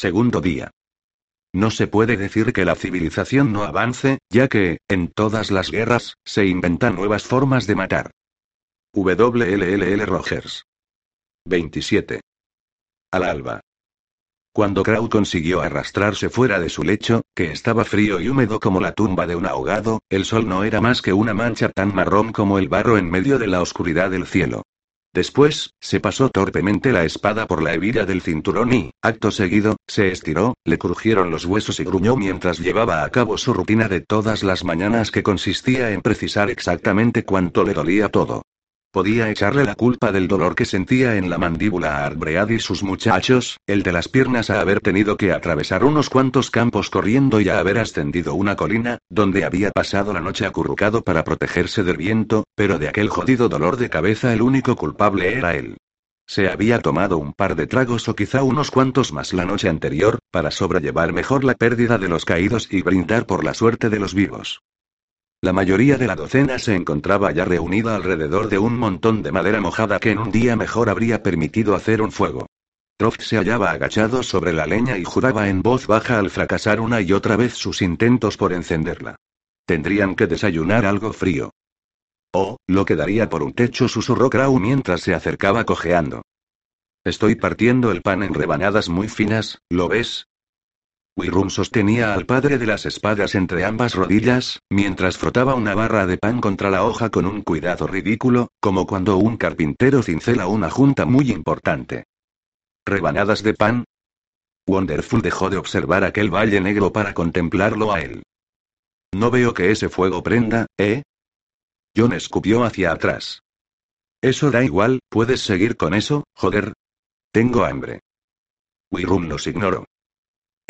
Segundo día. No se puede decir que la civilización no avance, ya que, en todas las guerras, se inventan nuevas formas de matar. WLLL Rogers. 27. Al alba. Cuando Crow consiguió arrastrarse fuera de su lecho, que estaba frío y húmedo como la tumba de un ahogado, el sol no era más que una mancha tan marrón como el barro en medio de la oscuridad del cielo. Después, se pasó torpemente la espada por la hebilla del cinturón y, acto seguido, se estiró, le crujieron los huesos y gruñó mientras llevaba a cabo su rutina de todas las mañanas que consistía en precisar exactamente cuánto le dolía todo. Podía echarle la culpa del dolor que sentía en la mandíbula a Arbread y sus muchachos, el de las piernas a haber tenido que atravesar unos cuantos campos corriendo y a haber ascendido una colina, donde había pasado la noche acurrucado para protegerse del viento, pero de aquel jodido dolor de cabeza el único culpable era él. Se había tomado un par de tragos o quizá unos cuantos más la noche anterior, para sobrellevar mejor la pérdida de los caídos y brindar por la suerte de los vivos. La mayoría de la docena se encontraba ya reunida alrededor de un montón de madera mojada que en un día mejor habría permitido hacer un fuego. Troft se hallaba agachado sobre la leña y juraba en voz baja al fracasar una y otra vez sus intentos por encenderla. Tendrían que desayunar algo frío. Oh, lo que daría por un techo, susurró Crow mientras se acercaba cojeando. Estoy partiendo el pan en rebanadas muy finas, ¿lo ves? Wirum sostenía al padre de las espadas entre ambas rodillas, mientras frotaba una barra de pan contra la hoja con un cuidado ridículo, como cuando un carpintero cincela una junta muy importante. ¿Rebanadas de pan? Wonderful dejó de observar aquel valle negro para contemplarlo a él. No veo que ese fuego prenda, ¿eh? John escupió hacia atrás. Eso da igual, puedes seguir con eso, joder. Tengo hambre. Wirum los ignoró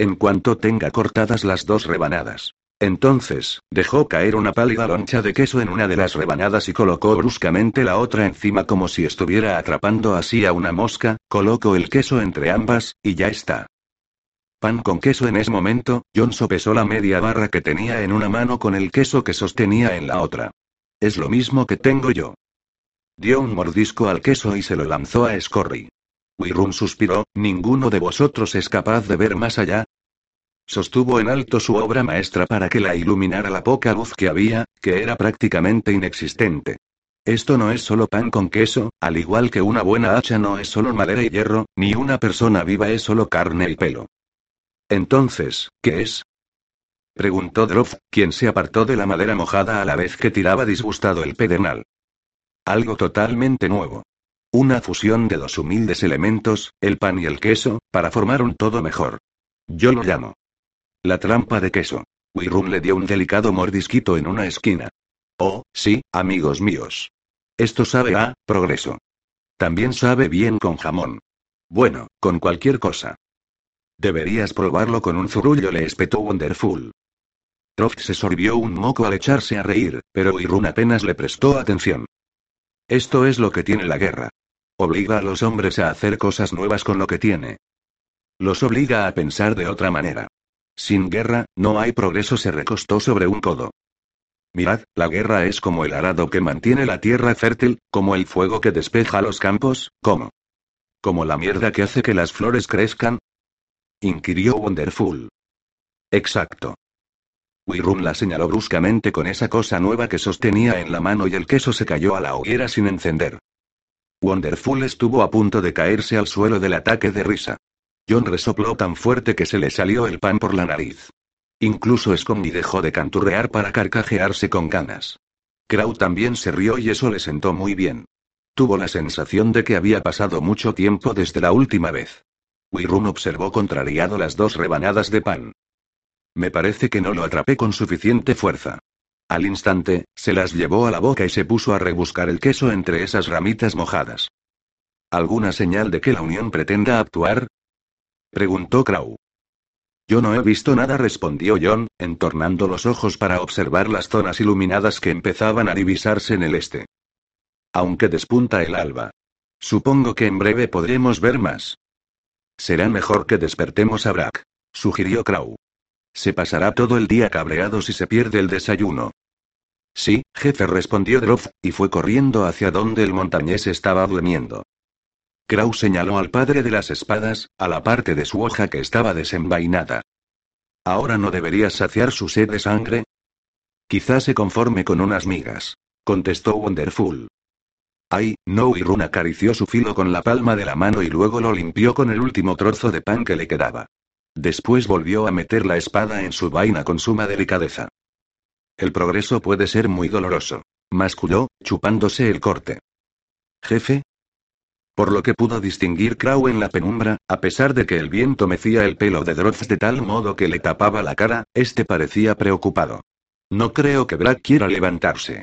en cuanto tenga cortadas las dos rebanadas. Entonces, dejó caer una pálida loncha de queso en una de las rebanadas y colocó bruscamente la otra encima como si estuviera atrapando así a una mosca, colocó el queso entre ambas, y ya está. Pan con queso en ese momento, John sopesó la media barra que tenía en una mano con el queso que sostenía en la otra. Es lo mismo que tengo yo. Dio un mordisco al queso y se lo lanzó a Scorry. Wirun suspiró, ¿ninguno de vosotros es capaz de ver más allá? Sostuvo en alto su obra maestra para que la iluminara la poca luz que había, que era prácticamente inexistente. Esto no es solo pan con queso, al igual que una buena hacha no es solo madera y hierro, ni una persona viva es solo carne y pelo. Entonces, ¿qué es? Preguntó Droff, quien se apartó de la madera mojada a la vez que tiraba disgustado el pedernal. Algo totalmente nuevo. Una fusión de dos humildes elementos, el pan y el queso, para formar un todo mejor. Yo lo llamo. La trampa de queso. Wirum le dio un delicado mordisquito en una esquina. Oh, sí, amigos míos. Esto sabe a progreso. También sabe bien con jamón. Bueno, con cualquier cosa. Deberías probarlo con un zurullo, le espetó Wonderful. Troft se sorbió un moco al echarse a reír, pero Wirun apenas le prestó atención. Esto es lo que tiene la guerra. Obliga a los hombres a hacer cosas nuevas con lo que tiene. Los obliga a pensar de otra manera. Sin guerra, no hay progreso, se recostó sobre un codo. Mirad, la guerra es como el arado que mantiene la tierra fértil, como el fuego que despeja los campos, ¿cómo? ¿Como la mierda que hace que las flores crezcan? inquirió Wonderful. Exacto. Wirun la señaló bruscamente con esa cosa nueva que sostenía en la mano y el queso se cayó a la hoguera sin encender. Wonderful estuvo a punto de caerse al suelo del ataque de risa. John resopló tan fuerte que se le salió el pan por la nariz. Incluso Scooby dejó de canturrear para carcajearse con ganas. Crow también se rió y eso le sentó muy bien. Tuvo la sensación de que había pasado mucho tiempo desde la última vez. Wirun observó contrariado las dos rebanadas de pan. Me parece que no lo atrapé con suficiente fuerza. Al instante, se las llevó a la boca y se puso a rebuscar el queso entre esas ramitas mojadas. ¿Alguna señal de que la Unión pretenda actuar? preguntó Crow. Yo no he visto nada, respondió John, entornando los ojos para observar las zonas iluminadas que empezaban a divisarse en el este. Aunque despunta el alba. Supongo que en breve podremos ver más. Será mejor que despertemos a Brack, sugirió Crow. Se pasará todo el día cabreado si se pierde el desayuno. Sí, jefe, respondió Droff, y fue corriendo hacia donde el montañés estaba durmiendo. Kraus señaló al padre de las espadas, a la parte de su hoja que estaba desenvainada. ¿Ahora no deberías saciar su sed de sangre? Quizás se conforme con unas migas. Contestó Wonderful. Ay, no, y Run acarició su filo con la palma de la mano y luego lo limpió con el último trozo de pan que le quedaba. Después volvió a meter la espada en su vaina con suma delicadeza. El progreso puede ser muy doloroso. Masculló, chupándose el corte. Jefe. Por lo que pudo distinguir Crow en la penumbra, a pesar de que el viento mecía el pelo de Droz de tal modo que le tapaba la cara, este parecía preocupado. No creo que Brad quiera levantarse.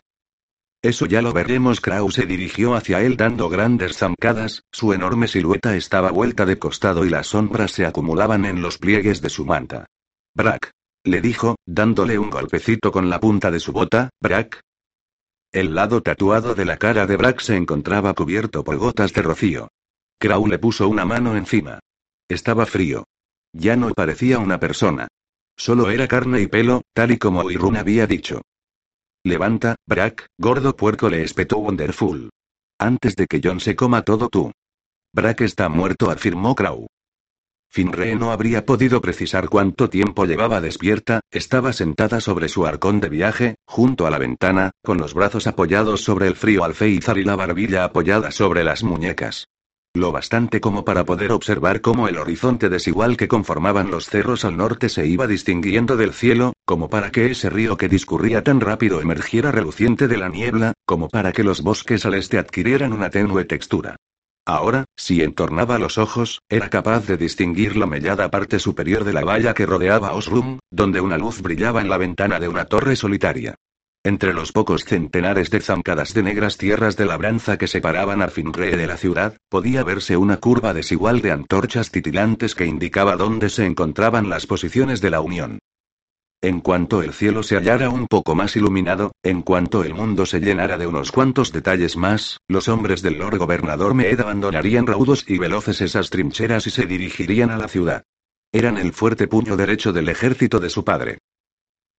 Eso ya lo veremos. Kraus se dirigió hacia él dando grandes zancadas, su enorme silueta estaba vuelta de costado y las sombras se acumulaban en los pliegues de su manta. Brack. Le dijo, dándole un golpecito con la punta de su bota, Brack. El lado tatuado de la cara de Brack se encontraba cubierto por gotas de rocío. Krau le puso una mano encima. Estaba frío. Ya no parecía una persona. Solo era carne y pelo, tal y como Irun había dicho. Levanta, Brack, gordo puerco le espetó Wonderful. Antes de que John se coma todo tú. Brack está muerto, afirmó Crow. Finree no habría podido precisar cuánto tiempo llevaba despierta, estaba sentada sobre su arcón de viaje, junto a la ventana, con los brazos apoyados sobre el frío alféizar y la barbilla apoyada sobre las muñecas. Lo bastante como para poder observar cómo el horizonte desigual que conformaban los cerros al norte se iba distinguiendo del cielo, como para que ese río que discurría tan rápido emergiera reluciente de la niebla, como para que los bosques al este adquirieran una tenue textura. Ahora, si entornaba los ojos, era capaz de distinguir la mellada parte superior de la valla que rodeaba Osrum, donde una luz brillaba en la ventana de una torre solitaria. Entre los pocos centenares de zancadas de negras tierras de labranza que separaban a Finree de la ciudad, podía verse una curva desigual de antorchas titilantes que indicaba dónde se encontraban las posiciones de la Unión. En cuanto el cielo se hallara un poco más iluminado, en cuanto el mundo se llenara de unos cuantos detalles más, los hombres del Lord Gobernador Mead abandonarían raudos y veloces esas trincheras y se dirigirían a la ciudad. Eran el fuerte puño derecho del ejército de su padre.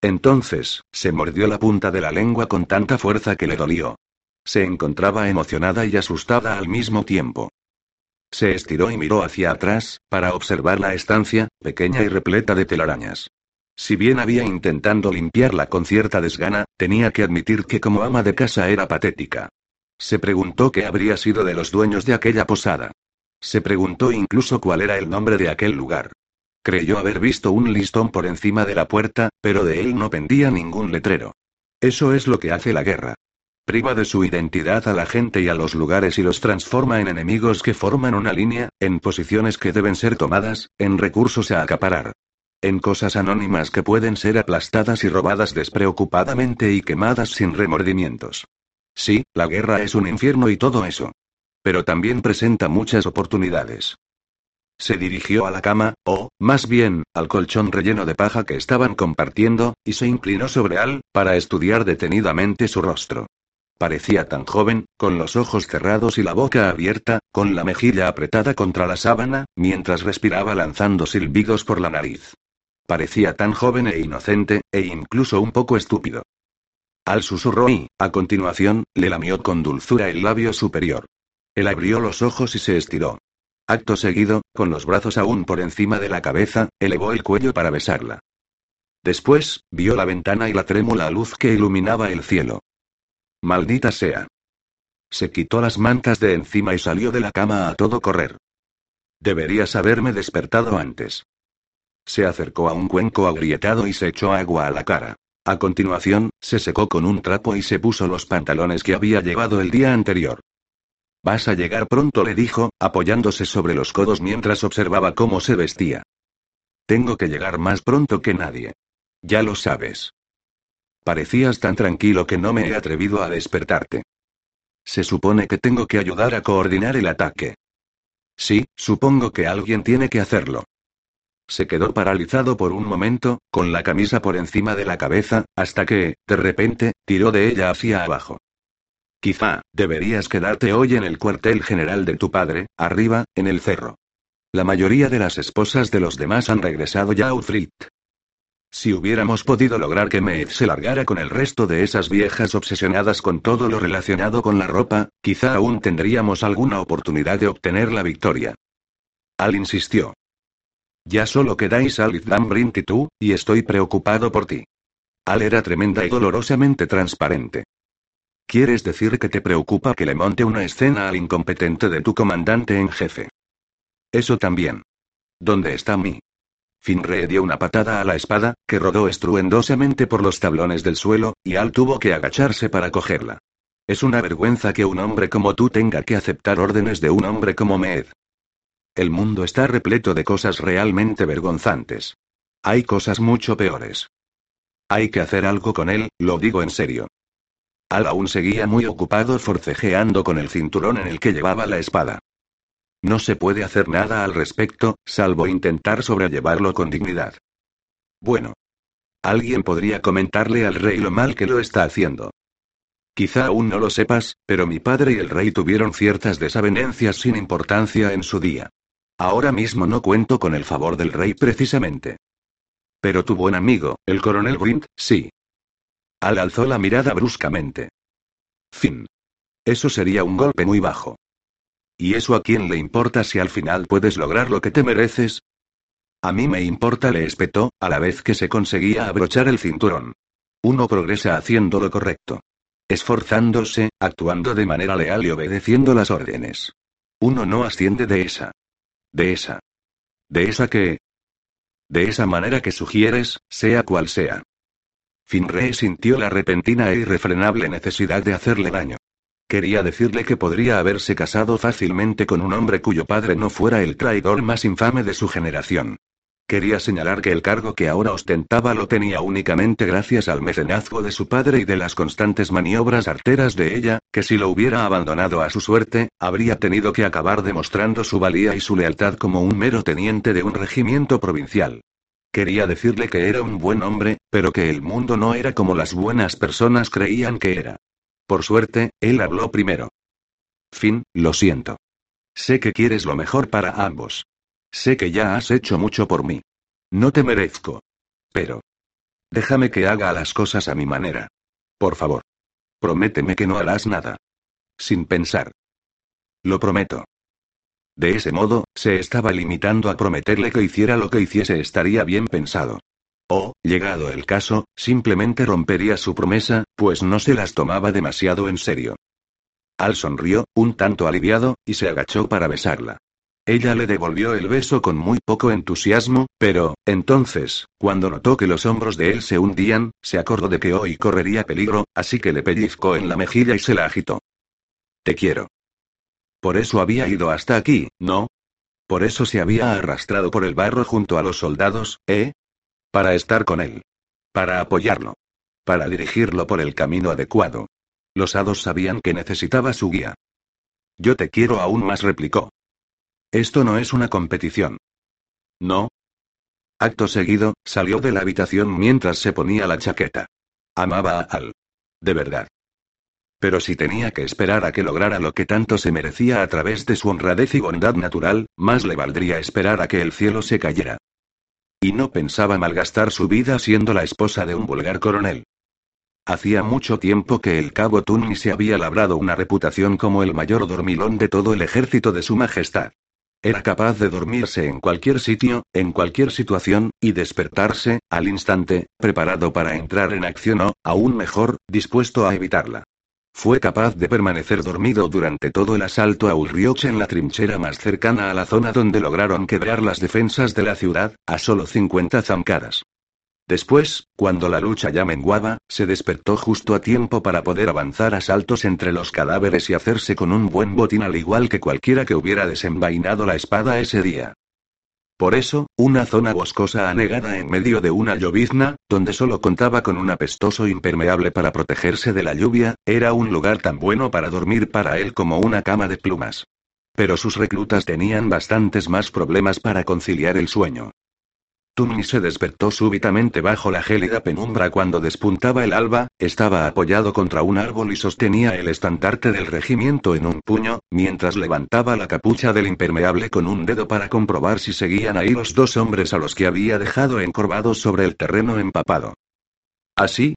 Entonces, se mordió la punta de la lengua con tanta fuerza que le dolió. Se encontraba emocionada y asustada al mismo tiempo. Se estiró y miró hacia atrás, para observar la estancia, pequeña y repleta de telarañas. Si bien había intentando limpiarla con cierta desgana, tenía que admitir que como ama de casa era patética. Se preguntó qué habría sido de los dueños de aquella posada. Se preguntó incluso cuál era el nombre de aquel lugar. Creyó haber visto un listón por encima de la puerta, pero de él no pendía ningún letrero. Eso es lo que hace la guerra. Priva de su identidad a la gente y a los lugares y los transforma en enemigos que forman una línea, en posiciones que deben ser tomadas, en recursos a acaparar. En cosas anónimas que pueden ser aplastadas y robadas despreocupadamente y quemadas sin remordimientos. Sí, la guerra es un infierno y todo eso. Pero también presenta muchas oportunidades. Se dirigió a la cama, o, más bien, al colchón relleno de paja que estaban compartiendo, y se inclinó sobre él, para estudiar detenidamente su rostro. Parecía tan joven, con los ojos cerrados y la boca abierta, con la mejilla apretada contra la sábana, mientras respiraba lanzando silbidos por la nariz. Parecía tan joven e inocente, e incluso un poco estúpido. Al susurró y, a continuación, le lamió con dulzura el labio superior. Él abrió los ojos y se estiró. Acto seguido, con los brazos aún por encima de la cabeza, elevó el cuello para besarla. Después, vio la ventana y la trémula luz que iluminaba el cielo. Maldita sea. Se quitó las mantas de encima y salió de la cama a todo correr. Deberías haberme despertado antes. Se acercó a un cuenco agrietado y se echó agua a la cara. A continuación, se secó con un trapo y se puso los pantalones que había llevado el día anterior. Vas a llegar pronto, le dijo, apoyándose sobre los codos mientras observaba cómo se vestía. Tengo que llegar más pronto que nadie. Ya lo sabes. Parecías tan tranquilo que no me he atrevido a despertarte. Se supone que tengo que ayudar a coordinar el ataque. Sí, supongo que alguien tiene que hacerlo. Se quedó paralizado por un momento, con la camisa por encima de la cabeza, hasta que, de repente, tiró de ella hacia abajo. Quizá, deberías quedarte hoy en el cuartel general de tu padre, arriba, en el cerro. La mayoría de las esposas de los demás han regresado ya a Utrecht. Si hubiéramos podido lograr que Maeve se largara con el resto de esas viejas obsesionadas con todo lo relacionado con la ropa, quizá aún tendríamos alguna oportunidad de obtener la victoria. Al insistió. Ya solo quedáis Alice Dambrint y tú, y estoy preocupado por ti. Al era tremenda y dolorosamente transparente. ¿Quieres decir que te preocupa que le monte una escena al incompetente de tu comandante en jefe? Eso también. ¿Dónde está mi? Finree dio una patada a la espada, que rodó estruendosamente por los tablones del suelo, y Al tuvo que agacharse para cogerla. Es una vergüenza que un hombre como tú tenga que aceptar órdenes de un hombre como Mead. El mundo está repleto de cosas realmente vergonzantes. Hay cosas mucho peores. Hay que hacer algo con él, lo digo en serio. Al aún seguía muy ocupado forcejeando con el cinturón en el que llevaba la espada. No se puede hacer nada al respecto, salvo intentar sobrellevarlo con dignidad. Bueno. Alguien podría comentarle al rey lo mal que lo está haciendo. Quizá aún no lo sepas, pero mi padre y el rey tuvieron ciertas desavenencias sin importancia en su día. Ahora mismo no cuento con el favor del rey precisamente. Pero tu buen amigo, el coronel Grint, sí. Al alzó la mirada bruscamente. Fin. Eso sería un golpe muy bajo. ¿Y eso a quién le importa si al final puedes lograr lo que te mereces? A mí me importa, le espetó, a la vez que se conseguía abrochar el cinturón. Uno progresa haciendo lo correcto. Esforzándose, actuando de manera leal y obedeciendo las órdenes. Uno no asciende de esa. De esa. De esa que. De esa manera que sugieres, sea cual sea. Finree sintió la repentina e irrefrenable necesidad de hacerle daño. Quería decirle que podría haberse casado fácilmente con un hombre cuyo padre no fuera el traidor más infame de su generación. Quería señalar que el cargo que ahora ostentaba lo tenía únicamente gracias al mecenazgo de su padre y de las constantes maniobras arteras de ella, que si lo hubiera abandonado a su suerte, habría tenido que acabar demostrando su valía y su lealtad como un mero teniente de un regimiento provincial. Quería decirle que era un buen hombre, pero que el mundo no era como las buenas personas creían que era. Por suerte, él habló primero. Fin, lo siento. Sé que quieres lo mejor para ambos. Sé que ya has hecho mucho por mí. No te merezco. Pero... Déjame que haga las cosas a mi manera. Por favor. Prométeme que no harás nada. Sin pensar. Lo prometo. De ese modo, se estaba limitando a prometerle que hiciera lo que hiciese estaría bien pensado. O, llegado el caso, simplemente rompería su promesa, pues no se las tomaba demasiado en serio. Al sonrió, un tanto aliviado, y se agachó para besarla. Ella le devolvió el beso con muy poco entusiasmo, pero, entonces, cuando notó que los hombros de él se hundían, se acordó de que hoy correría peligro, así que le pellizcó en la mejilla y se la agitó. Te quiero. Por eso había ido hasta aquí, ¿no? Por eso se había arrastrado por el barro junto a los soldados, ¿eh? Para estar con él. Para apoyarlo. Para dirigirlo por el camino adecuado. Los hados sabían que necesitaba su guía. Yo te quiero aún más, replicó. Esto no es una competición. No. Acto seguido, salió de la habitación mientras se ponía la chaqueta. Amaba a Al. De verdad. Pero si tenía que esperar a que lograra lo que tanto se merecía a través de su honradez y bondad natural, más le valdría esperar a que el cielo se cayera. Y no pensaba malgastar su vida siendo la esposa de un vulgar coronel. Hacía mucho tiempo que el cabo Tunni se había labrado una reputación como el mayor dormilón de todo el ejército de su majestad. Era capaz de dormirse en cualquier sitio, en cualquier situación, y despertarse, al instante, preparado para entrar en acción o, aún mejor, dispuesto a evitarla. Fue capaz de permanecer dormido durante todo el asalto a Ulrioch en la trinchera más cercana a la zona donde lograron quebrar las defensas de la ciudad, a solo 50 zancadas. Después, cuando la lucha ya menguaba, se despertó justo a tiempo para poder avanzar a saltos entre los cadáveres y hacerse con un buen botín al igual que cualquiera que hubiera desenvainado la espada ese día. Por eso, una zona boscosa anegada en medio de una llovizna, donde solo contaba con un apestoso impermeable para protegerse de la lluvia, era un lugar tan bueno para dormir para él como una cama de plumas. Pero sus reclutas tenían bastantes más problemas para conciliar el sueño. Tunmi se despertó súbitamente bajo la gélida penumbra cuando despuntaba el alba, estaba apoyado contra un árbol y sostenía el estandarte del regimiento en un puño, mientras levantaba la capucha del impermeable con un dedo para comprobar si seguían ahí los dos hombres a los que había dejado encorvados sobre el terreno empapado. ¿Así?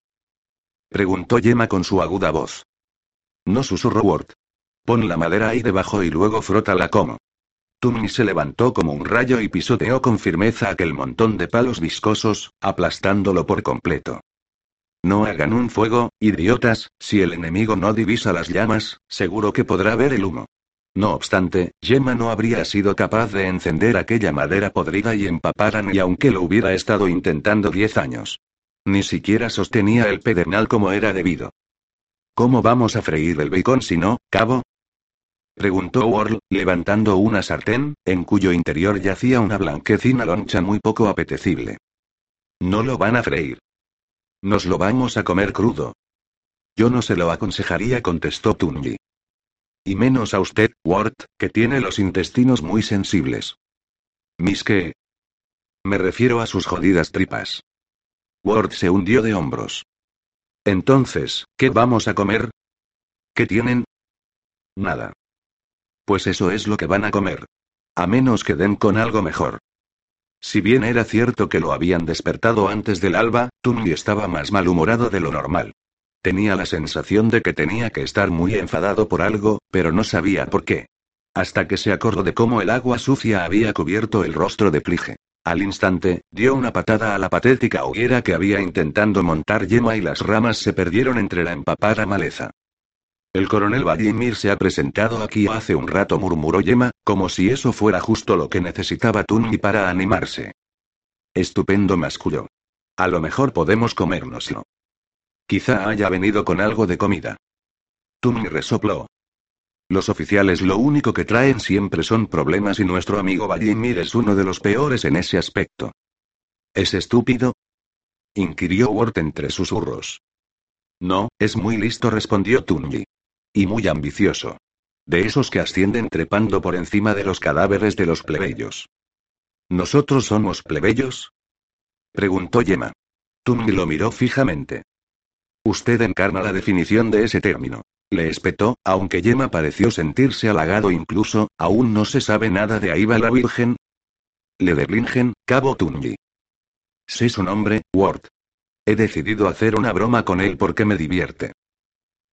preguntó Yema con su aguda voz. No susurró Ward. Pon la madera ahí debajo y luego frótala como. Tumni se levantó como un rayo y pisoteó con firmeza aquel montón de palos viscosos, aplastándolo por completo. No hagan un fuego, idiotas, si el enemigo no divisa las llamas, seguro que podrá ver el humo. No obstante, Gemma no habría sido capaz de encender aquella madera podrida y empapar ni aunque lo hubiera estado intentando diez años. Ni siquiera sostenía el pedernal como era debido. ¿Cómo vamos a freír el bacon si no, cabo? Preguntó Ward, levantando una sartén, en cuyo interior yacía una blanquecina loncha muy poco apetecible. No lo van a freír. Nos lo vamos a comer crudo. Yo no se lo aconsejaría, contestó Tunji. Y menos a usted, Ward, que tiene los intestinos muy sensibles. ¿Mis qué? Me refiero a sus jodidas tripas. Ward se hundió de hombros. Entonces, ¿qué vamos a comer? ¿Qué tienen? Nada. Pues eso es lo que van a comer. A menos que den con algo mejor. Si bien era cierto que lo habían despertado antes del alba, Tungi estaba más malhumorado de lo normal. Tenía la sensación de que tenía que estar muy enfadado por algo, pero no sabía por qué. Hasta que se acordó de cómo el agua sucia había cubierto el rostro de Plige. Al instante, dio una patada a la patética hoguera que había intentando montar yema y las ramas se perdieron entre la empapada maleza. El coronel Vladimir se ha presentado aquí hace un rato, murmuró Yema, como si eso fuera justo lo que necesitaba Tunmi para animarse. Estupendo, masculló. A lo mejor podemos comérnoslo. Quizá haya venido con algo de comida. Tunmi resopló. Los oficiales lo único que traen siempre son problemas y nuestro amigo Vladimir es uno de los peores en ese aspecto. ¿Es estúpido? inquirió Ward entre susurros. No, es muy listo, respondió Tunji. Y muy ambicioso. De esos que ascienden trepando por encima de los cadáveres de los plebeyos. ¿Nosotros somos plebeyos? Preguntó Yema. Tungi lo miró fijamente. Usted encarna la definición de ese término. Le espetó, aunque Yema pareció sentirse halagado incluso, aún no se sabe nada de Aiba la Virgen. Le de Cabo Tungi. Sé su nombre, Ward. He decidido hacer una broma con él porque me divierte.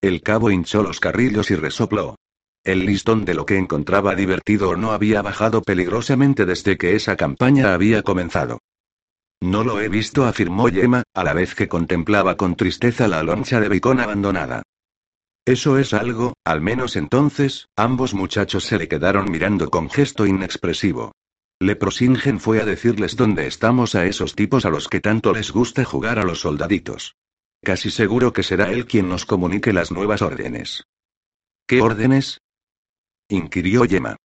El cabo hinchó los carrillos y resopló. El listón de lo que encontraba divertido no había bajado peligrosamente desde que esa campaña había comenzado. No lo he visto, afirmó Yema, a la vez que contemplaba con tristeza la loncha de bacon abandonada. Eso es algo, al menos entonces, ambos muchachos se le quedaron mirando con gesto inexpresivo. Leprosingen fue a decirles dónde estamos a esos tipos a los que tanto les gusta jugar a los soldaditos. Casi seguro que será él quien nos comunique las nuevas órdenes. ¿Qué órdenes? inquirió Yema.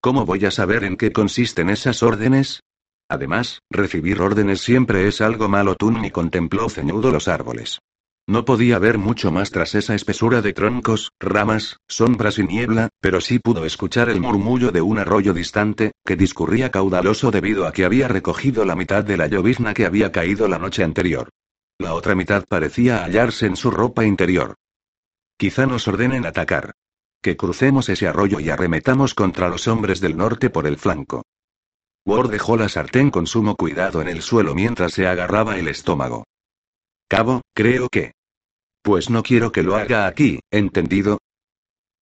¿Cómo voy a saber en qué consisten esas órdenes? Además, recibir órdenes siempre es algo malo. Tunmi contempló ceñudo los árboles. No podía ver mucho más tras esa espesura de troncos, ramas, sombras y niebla, pero sí pudo escuchar el murmullo de un arroyo distante, que discurría caudaloso debido a que había recogido la mitad de la llovizna que había caído la noche anterior. La otra mitad parecía hallarse en su ropa interior. Quizá nos ordenen atacar. Que crucemos ese arroyo y arremetamos contra los hombres del norte por el flanco. Ward dejó la sartén con sumo cuidado en el suelo mientras se agarraba el estómago. Cabo, creo que. Pues no quiero que lo haga aquí, ¿entendido?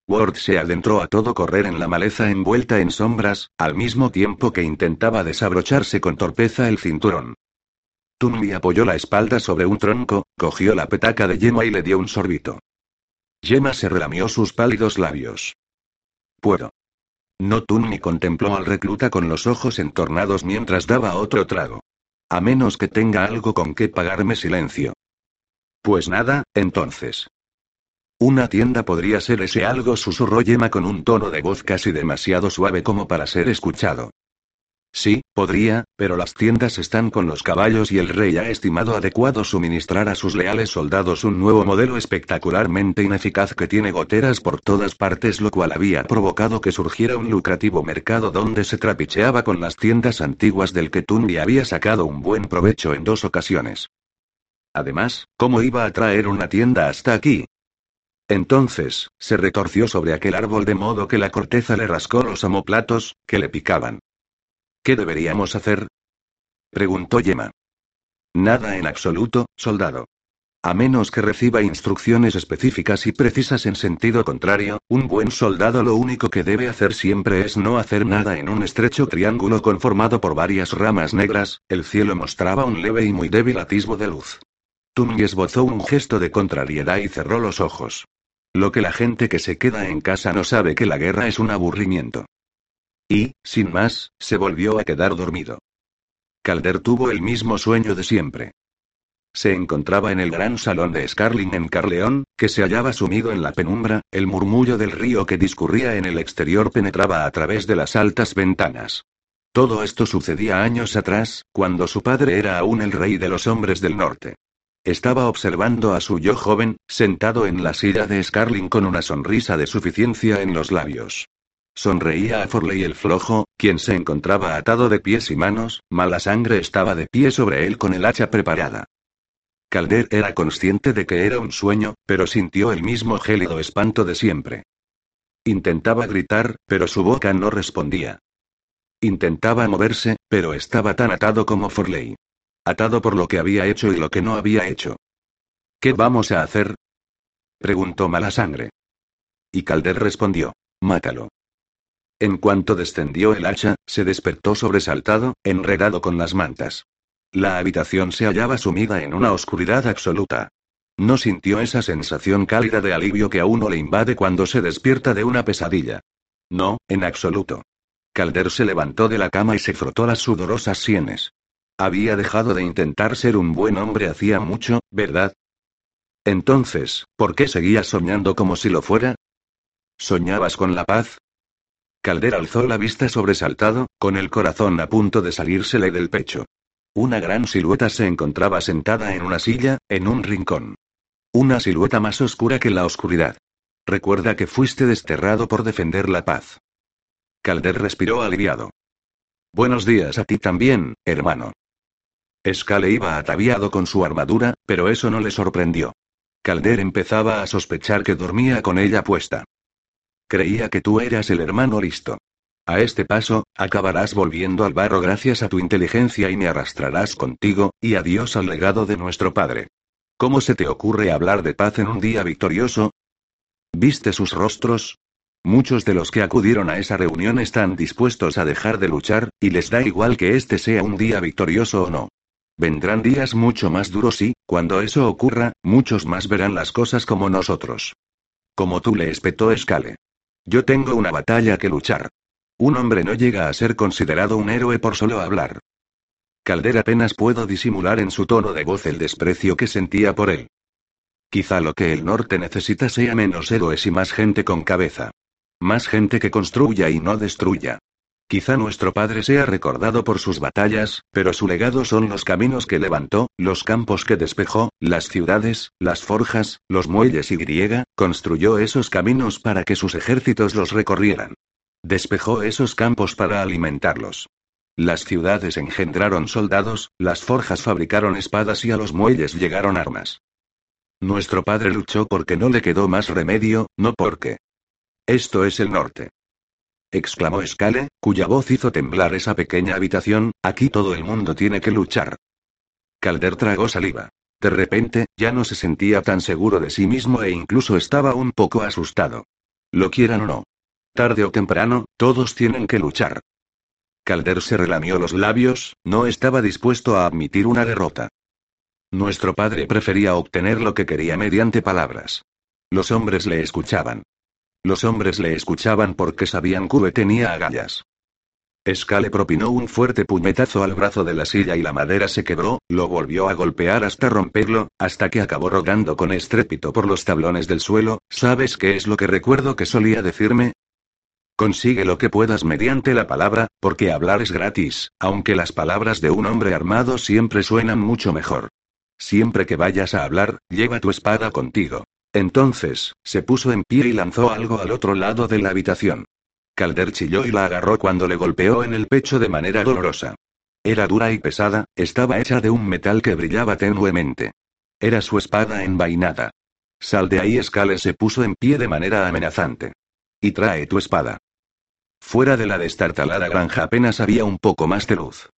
Ward se adentró a todo correr en la maleza envuelta en sombras, al mismo tiempo que intentaba desabrocharse con torpeza el cinturón. Tunmi apoyó la espalda sobre un tronco, cogió la petaca de Yema y le dio un sorbito. Yema se relamió sus pálidos labios. Puedo. No Tunmi contempló al recluta con los ojos entornados mientras daba otro trago. A menos que tenga algo con que pagarme silencio. Pues nada, entonces. Una tienda podría ser ese algo, susurró Yema con un tono de voz casi demasiado suave como para ser escuchado. Sí, podría, pero las tiendas están con los caballos y el rey ha estimado adecuado suministrar a sus leales soldados un nuevo modelo espectacularmente ineficaz que tiene goteras por todas partes, lo cual había provocado que surgiera un lucrativo mercado donde se trapicheaba con las tiendas antiguas del que Tundi había sacado un buen provecho en dos ocasiones. Además, ¿cómo iba a traer una tienda hasta aquí? Entonces, se retorció sobre aquel árbol de modo que la corteza le rascó los omoplatos, que le picaban. ¿Qué deberíamos hacer? preguntó Yema. Nada en absoluto, soldado. A menos que reciba instrucciones específicas y precisas en sentido contrario, un buen soldado lo único que debe hacer siempre es no hacer nada en un estrecho triángulo conformado por varias ramas negras, el cielo mostraba un leve y muy débil atisbo de luz. Tung esbozó un gesto de contrariedad y cerró los ojos. Lo que la gente que se queda en casa no sabe que la guerra es un aburrimiento. Y, sin más, se volvió a quedar dormido. Calder tuvo el mismo sueño de siempre. Se encontraba en el gran salón de Scarling en Carleón, que se hallaba sumido en la penumbra, el murmullo del río que discurría en el exterior penetraba a través de las altas ventanas. Todo esto sucedía años atrás, cuando su padre era aún el rey de los hombres del norte. Estaba observando a su yo joven, sentado en la silla de Scarling con una sonrisa de suficiencia en los labios. Sonreía a Forley el flojo, quien se encontraba atado de pies y manos, mala sangre estaba de pie sobre él con el hacha preparada. Calder era consciente de que era un sueño, pero sintió el mismo gélido espanto de siempre. Intentaba gritar, pero su boca no respondía. Intentaba moverse, pero estaba tan atado como Forley. Atado por lo que había hecho y lo que no había hecho. ¿Qué vamos a hacer? preguntó Mala Sangre. Y Calder respondió: Mátalo. En cuanto descendió el hacha, se despertó sobresaltado, enredado con las mantas. La habitación se hallaba sumida en una oscuridad absoluta. No sintió esa sensación cálida de alivio que a uno le invade cuando se despierta de una pesadilla. No, en absoluto. Calder se levantó de la cama y se frotó las sudorosas sienes. Había dejado de intentar ser un buen hombre hacía mucho, ¿verdad? Entonces, ¿por qué seguías soñando como si lo fuera? ¿Soñabas con la paz? Calder alzó la vista sobresaltado, con el corazón a punto de salírsele del pecho. Una gran silueta se encontraba sentada en una silla, en un rincón. Una silueta más oscura que la oscuridad. Recuerda que fuiste desterrado por defender la paz. Calder respiró aliviado. Buenos días a ti también, hermano. Scale iba ataviado con su armadura, pero eso no le sorprendió. Calder empezaba a sospechar que dormía con ella puesta. Creía que tú eras el hermano listo. A este paso, acabarás volviendo al barro gracias a tu inteligencia y me arrastrarás contigo, y adiós al legado de nuestro padre. ¿Cómo se te ocurre hablar de paz en un día victorioso? ¿Viste sus rostros? Muchos de los que acudieron a esa reunión están dispuestos a dejar de luchar, y les da igual que este sea un día victorioso o no. Vendrán días mucho más duros y, cuando eso ocurra, muchos más verán las cosas como nosotros. Como tú le espetó Scale. Yo tengo una batalla que luchar. Un hombre no llega a ser considerado un héroe por solo hablar. Calder apenas puedo disimular en su tono de voz el desprecio que sentía por él. Quizá lo que el norte necesita sea menos héroes y más gente con cabeza. Más gente que construya y no destruya. Quizá nuestro padre sea recordado por sus batallas, pero su legado son los caminos que levantó, los campos que despejó, las ciudades, las forjas, los muelles y griega, construyó esos caminos para que sus ejércitos los recorrieran. Despejó esos campos para alimentarlos. Las ciudades engendraron soldados, las forjas fabricaron espadas y a los muelles llegaron armas. Nuestro padre luchó porque no le quedó más remedio, no porque. Esto es el norte exclamó Scale, cuya voz hizo temblar esa pequeña habitación, aquí todo el mundo tiene que luchar. Calder tragó saliva. De repente, ya no se sentía tan seguro de sí mismo e incluso estaba un poco asustado. Lo quieran o no. Tarde o temprano, todos tienen que luchar. Calder se relamió los labios, no estaba dispuesto a admitir una derrota. Nuestro padre prefería obtener lo que quería mediante palabras. Los hombres le escuchaban. Los hombres le escuchaban porque sabían que tenía agallas. Scale propinó un fuerte puñetazo al brazo de la silla y la madera se quebró, lo volvió a golpear hasta romperlo, hasta que acabó rodando con estrépito por los tablones del suelo. ¿Sabes qué es lo que recuerdo que solía decirme? Consigue lo que puedas mediante la palabra, porque hablar es gratis, aunque las palabras de un hombre armado siempre suenan mucho mejor. Siempre que vayas a hablar, lleva tu espada contigo. Entonces, se puso en pie y lanzó algo al otro lado de la habitación. Calder chilló y la agarró cuando le golpeó en el pecho de manera dolorosa. Era dura y pesada, estaba hecha de un metal que brillaba tenuemente. Era su espada envainada. Sal de ahí, Scale se puso en pie de manera amenazante. Y trae tu espada. Fuera de la destartalada granja apenas había un poco más de luz.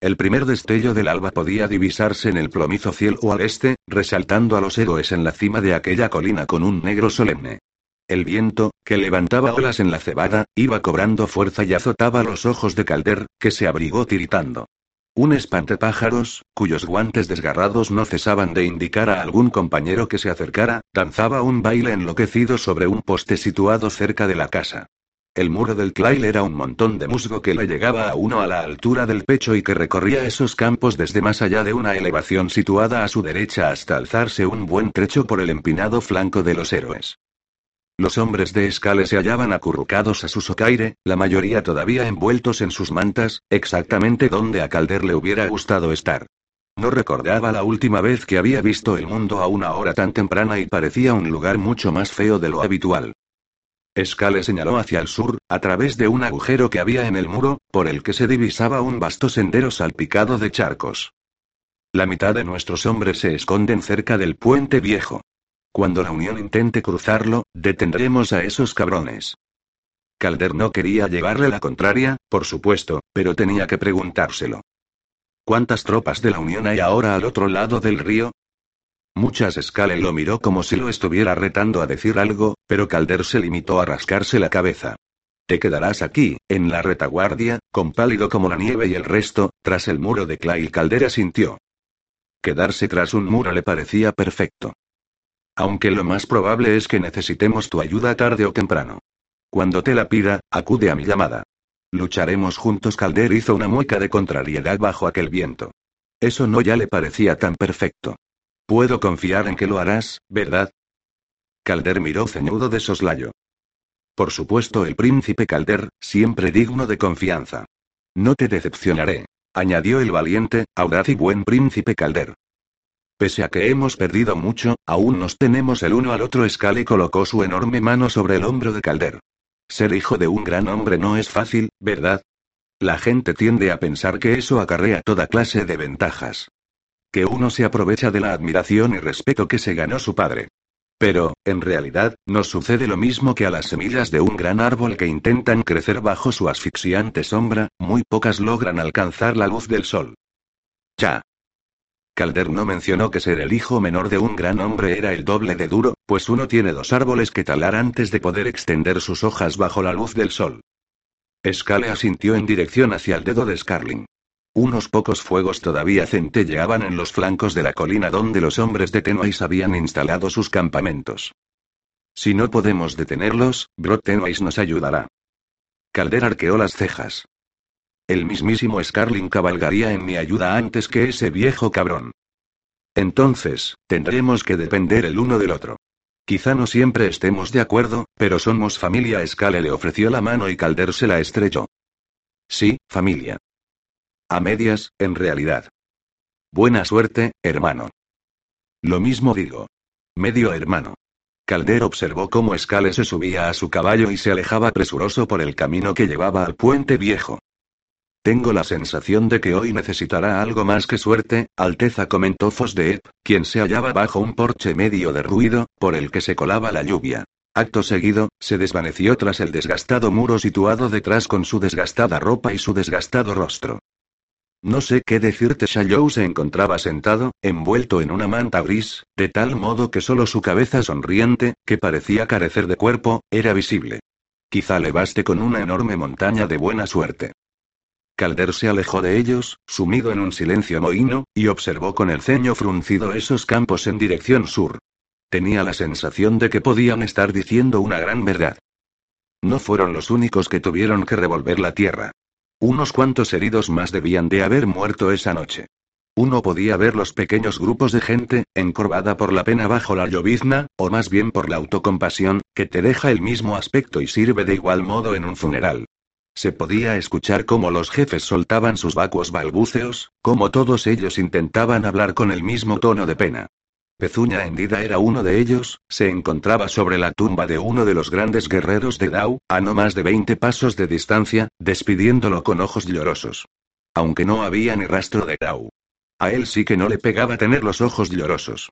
El primer destello del alba podía divisarse en el plomizo cielo al este, resaltando a los héroes en la cima de aquella colina con un negro solemne. El viento, que levantaba olas en la cebada, iba cobrando fuerza y azotaba los ojos de Calder, que se abrigó tiritando. Un espantepájaros, cuyos guantes desgarrados no cesaban de indicar a algún compañero que se acercara, danzaba un baile enloquecido sobre un poste situado cerca de la casa. El muro del Clail era un montón de musgo que le llegaba a uno a la altura del pecho y que recorría esos campos desde más allá de una elevación situada a su derecha hasta alzarse un buen trecho por el empinado flanco de los héroes. Los hombres de Escale se hallaban acurrucados a su socaire, la mayoría todavía envueltos en sus mantas, exactamente donde a Calder le hubiera gustado estar. No recordaba la última vez que había visto el mundo a una hora tan temprana y parecía un lugar mucho más feo de lo habitual. Scale señaló hacia el sur, a través de un agujero que había en el muro, por el que se divisaba un vasto sendero salpicado de charcos. La mitad de nuestros hombres se esconden cerca del puente viejo. Cuando la Unión intente cruzarlo, detendremos a esos cabrones. Calder no quería llevarle la contraria, por supuesto, pero tenía que preguntárselo. ¿Cuántas tropas de la Unión hay ahora al otro lado del río? Muchas Scale lo miró como si lo estuviera retando a decir algo, pero Calder se limitó a rascarse la cabeza. Te quedarás aquí, en la retaguardia, con pálido como la nieve y el resto, tras el muro de Clay. Caldera sintió. Quedarse tras un muro le parecía perfecto. Aunque lo más probable es que necesitemos tu ayuda tarde o temprano. Cuando te la pida, acude a mi llamada. Lucharemos juntos. Calder hizo una mueca de contrariedad bajo aquel viento. Eso no ya le parecía tan perfecto. Puedo confiar en que lo harás, ¿verdad? Calder miró ceñudo de soslayo. Por supuesto, el príncipe Calder, siempre digno de confianza. No te decepcionaré, añadió el valiente, audaz y buen príncipe Calder. Pese a que hemos perdido mucho, aún nos tenemos el uno al otro. Scale colocó su enorme mano sobre el hombro de Calder. Ser hijo de un gran hombre no es fácil, ¿verdad? La gente tiende a pensar que eso acarrea toda clase de ventajas que uno se aprovecha de la admiración y respeto que se ganó su padre. Pero, en realidad, nos sucede lo mismo que a las semillas de un gran árbol que intentan crecer bajo su asfixiante sombra, muy pocas logran alcanzar la luz del sol. Ya. Calder no mencionó que ser el hijo menor de un gran hombre era el doble de duro, pues uno tiene dos árboles que talar antes de poder extender sus hojas bajo la luz del sol. Scale asintió en dirección hacia el dedo de Scarling. Unos pocos fuegos todavía centelleaban en los flancos de la colina donde los hombres de Tenois habían instalado sus campamentos. Si no podemos detenerlos, Brot Tenois nos ayudará. Calder arqueó las cejas. El mismísimo Scarling cabalgaría en mi ayuda antes que ese viejo cabrón. Entonces, tendremos que depender el uno del otro. Quizá no siempre estemos de acuerdo, pero somos familia. Scale le ofreció la mano y Calder se la estrechó. Sí, familia. A medias, en realidad. Buena suerte, hermano. Lo mismo digo. Medio hermano. Calder observó cómo Scale se subía a su caballo y se alejaba presuroso por el camino que llevaba al puente viejo. Tengo la sensación de que hoy necesitará algo más que suerte, Alteza comentó Fosdeep, quien se hallaba bajo un porche medio derruido, por el que se colaba la lluvia. Acto seguido, se desvaneció tras el desgastado muro situado detrás con su desgastada ropa y su desgastado rostro. No sé qué decirte. Shayou se encontraba sentado, envuelto en una manta gris, de tal modo que solo su cabeza sonriente, que parecía carecer de cuerpo, era visible. Quizá le baste con una enorme montaña de buena suerte. Calder se alejó de ellos, sumido en un silencio mohino, y observó con el ceño fruncido esos campos en dirección sur. Tenía la sensación de que podían estar diciendo una gran verdad. No fueron los únicos que tuvieron que revolver la tierra. Unos cuantos heridos más debían de haber muerto esa noche. Uno podía ver los pequeños grupos de gente, encorvada por la pena bajo la llovizna, o más bien por la autocompasión, que te deja el mismo aspecto y sirve de igual modo en un funeral. Se podía escuchar cómo los jefes soltaban sus vacuos balbuceos, cómo todos ellos intentaban hablar con el mismo tono de pena. Pezuña hendida era uno de ellos, se encontraba sobre la tumba de uno de los grandes guerreros de Dao, a no más de 20 pasos de distancia, despidiéndolo con ojos llorosos. Aunque no había ni rastro de Dao. A él sí que no le pegaba tener los ojos llorosos.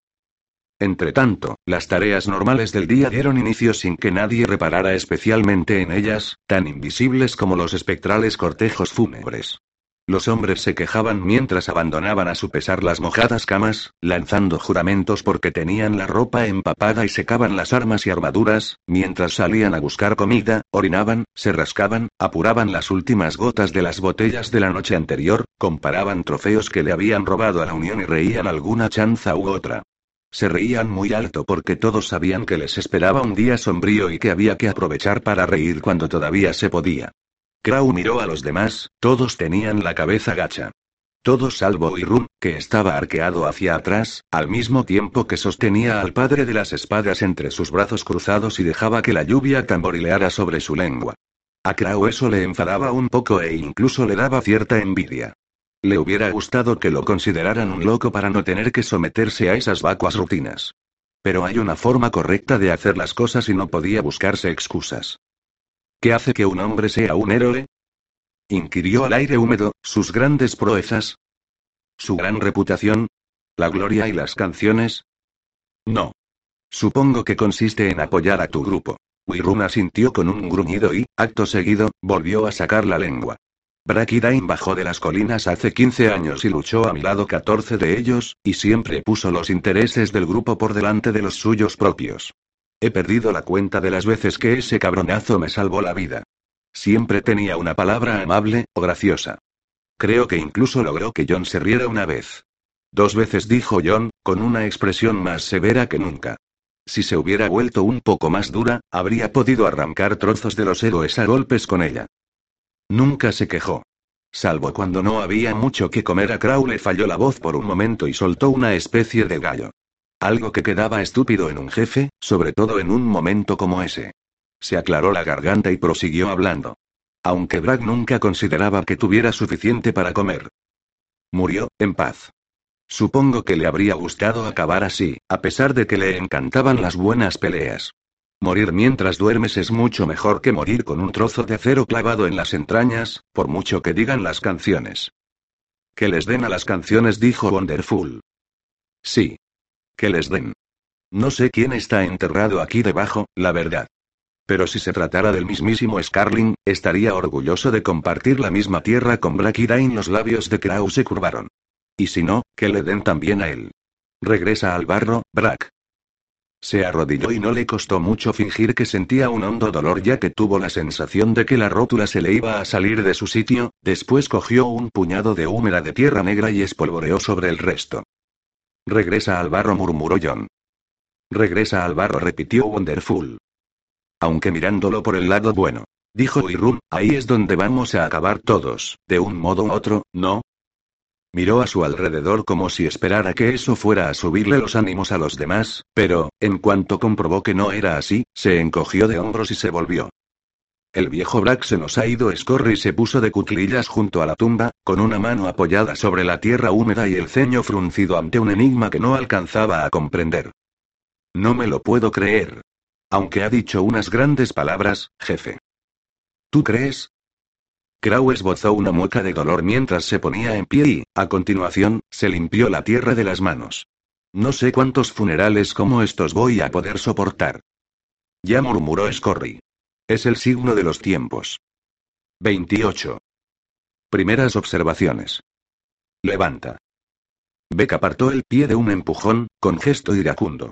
Entretanto, las tareas normales del día dieron inicio sin que nadie reparara especialmente en ellas, tan invisibles como los espectrales cortejos fúnebres. Los hombres se quejaban mientras abandonaban a su pesar las mojadas camas, lanzando juramentos porque tenían la ropa empapada y secaban las armas y armaduras, mientras salían a buscar comida, orinaban, se rascaban, apuraban las últimas gotas de las botellas de la noche anterior, comparaban trofeos que le habían robado a la Unión y reían alguna chanza u otra. Se reían muy alto porque todos sabían que les esperaba un día sombrío y que había que aprovechar para reír cuando todavía se podía. Crow miró a los demás, todos tenían la cabeza gacha. Todos salvo Irun, que estaba arqueado hacia atrás, al mismo tiempo que sostenía al padre de las espadas entre sus brazos cruzados y dejaba que la lluvia tamborileara sobre su lengua. A Crow eso le enfadaba un poco e incluso le daba cierta envidia. Le hubiera gustado que lo consideraran un loco para no tener que someterse a esas vacuas rutinas. Pero hay una forma correcta de hacer las cosas y no podía buscarse excusas. ¿Qué hace que un hombre sea un héroe? Inquirió al aire húmedo, sus grandes proezas. ¿Su gran reputación? ¿La gloria y las canciones? No. Supongo que consiste en apoyar a tu grupo. Wiruma sintió con un gruñido y, acto seguido, volvió a sacar la lengua. Brakidain bajó de las colinas hace 15 años y luchó a mi lado 14 de ellos, y siempre puso los intereses del grupo por delante de los suyos propios. He perdido la cuenta de las veces que ese cabronazo me salvó la vida. Siempre tenía una palabra amable, o graciosa. Creo que incluso logró que John se riera una vez. Dos veces dijo John, con una expresión más severa que nunca. Si se hubiera vuelto un poco más dura, habría podido arrancar trozos de los héroes a golpes con ella. Nunca se quejó. Salvo cuando no había mucho que comer a Crow le falló la voz por un momento y soltó una especie de gallo. Algo que quedaba estúpido en un jefe, sobre todo en un momento como ese. Se aclaró la garganta y prosiguió hablando. Aunque Bragg nunca consideraba que tuviera suficiente para comer. Murió, en paz. Supongo que le habría gustado acabar así, a pesar de que le encantaban las buenas peleas. Morir mientras duermes es mucho mejor que morir con un trozo de acero clavado en las entrañas, por mucho que digan las canciones. Que les den a las canciones, dijo Wonderful. Sí, que les den. No sé quién está enterrado aquí debajo, la verdad. Pero si se tratara del mismísimo Scarling, estaría orgulloso de compartir la misma tierra con Dain. Los labios de Kraus se curvaron. Y si no, que le den también a él. Regresa al barro, Brack. Se arrodilló y no le costó mucho fingir que sentía un hondo dolor ya que tuvo la sensación de que la rótula se le iba a salir de su sitio, después cogió un puñado de húmeda de tierra negra y espolvoreó sobre el resto. Regresa al barro, murmuró John. Regresa al barro, repitió Wonderful. Aunque mirándolo por el lado bueno. Dijo Irun, ahí es donde vamos a acabar todos, de un modo u otro, ¿no? Miró a su alrededor como si esperara que eso fuera a subirle los ánimos a los demás, pero, en cuanto comprobó que no era así, se encogió de hombros y se volvió. El viejo Brack se nos ha ido. Scorry se puso de cuclillas junto a la tumba, con una mano apoyada sobre la tierra húmeda y el ceño fruncido ante un enigma que no alcanzaba a comprender. No me lo puedo creer. Aunque ha dicho unas grandes palabras, jefe. ¿Tú crees? Crow esbozó una mueca de dolor mientras se ponía en pie y, a continuación, se limpió la tierra de las manos. No sé cuántos funerales como estos voy a poder soportar. Ya murmuró Scorry. Es el signo de los tiempos. 28. Primeras observaciones. Levanta. Beck apartó el pie de un empujón, con gesto iracundo.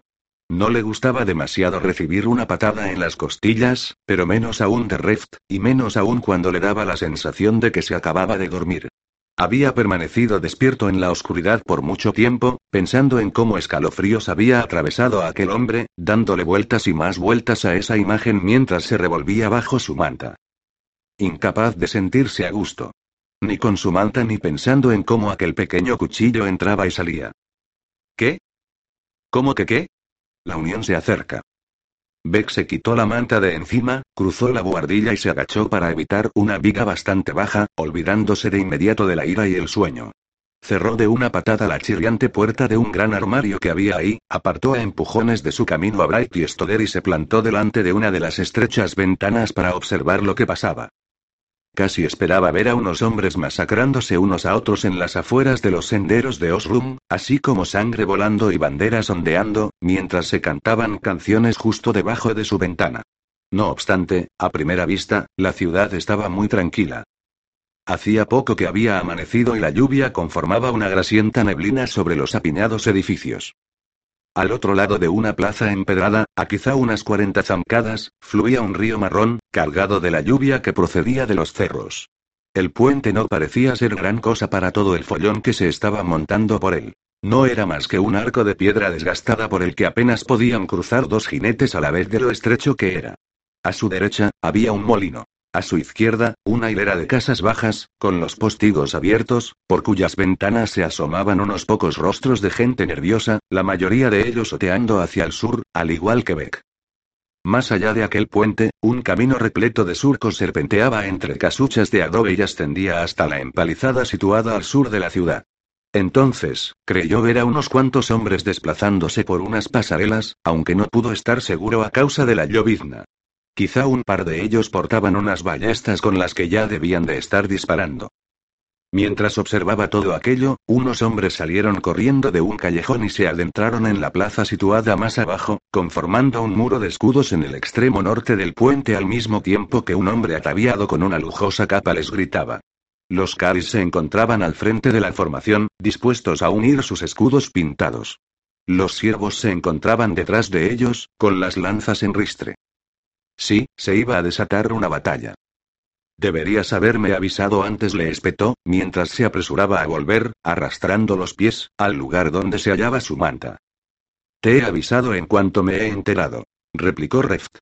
No le gustaba demasiado recibir una patada en las costillas, pero menos aún de Reft, y menos aún cuando le daba la sensación de que se acababa de dormir. Había permanecido despierto en la oscuridad por mucho tiempo, pensando en cómo escalofríos había atravesado a aquel hombre, dándole vueltas y más vueltas a esa imagen mientras se revolvía bajo su manta. Incapaz de sentirse a gusto. Ni con su manta ni pensando en cómo aquel pequeño cuchillo entraba y salía. ¿Qué? ¿Cómo que qué? La unión se acerca. Beck se quitó la manta de encima, cruzó la buhardilla y se agachó para evitar una viga bastante baja, olvidándose de inmediato de la ira y el sueño. Cerró de una patada la chirriante puerta de un gran armario que había ahí, apartó a empujones de su camino a Bright y Stoder y se plantó delante de una de las estrechas ventanas para observar lo que pasaba. Casi esperaba ver a unos hombres masacrándose unos a otros en las afueras de los senderos de Osrum, así como sangre volando y banderas ondeando, mientras se cantaban canciones justo debajo de su ventana. No obstante, a primera vista, la ciudad estaba muy tranquila. Hacía poco que había amanecido y la lluvia conformaba una grasienta neblina sobre los apiñados edificios. Al otro lado de una plaza empedrada, a quizá unas cuarenta zancadas, fluía un río marrón, cargado de la lluvia que procedía de los cerros. El puente no parecía ser gran cosa para todo el follón que se estaba montando por él. No era más que un arco de piedra desgastada por el que apenas podían cruzar dos jinetes a la vez de lo estrecho que era. A su derecha, había un molino. A su izquierda, una hilera de casas bajas, con los postigos abiertos, por cuyas ventanas se asomaban unos pocos rostros de gente nerviosa, la mayoría de ellos oteando hacia el sur, al igual que Beck. Más allá de aquel puente, un camino repleto de surcos serpenteaba entre casuchas de adobe y ascendía hasta la empalizada situada al sur de la ciudad. Entonces, creyó ver a unos cuantos hombres desplazándose por unas pasarelas, aunque no pudo estar seguro a causa de la llovizna. Quizá un par de ellos portaban unas ballestas con las que ya debían de estar disparando. Mientras observaba todo aquello, unos hombres salieron corriendo de un callejón y se adentraron en la plaza situada más abajo, conformando un muro de escudos en el extremo norte del puente al mismo tiempo que un hombre ataviado con una lujosa capa les gritaba. Los caris se encontraban al frente de la formación, dispuestos a unir sus escudos pintados. Los siervos se encontraban detrás de ellos, con las lanzas en ristre. Sí, se iba a desatar una batalla. Deberías haberme avisado antes, le espetó, mientras se apresuraba a volver, arrastrando los pies, al lugar donde se hallaba su manta. Te he avisado en cuanto me he enterado, replicó Reft.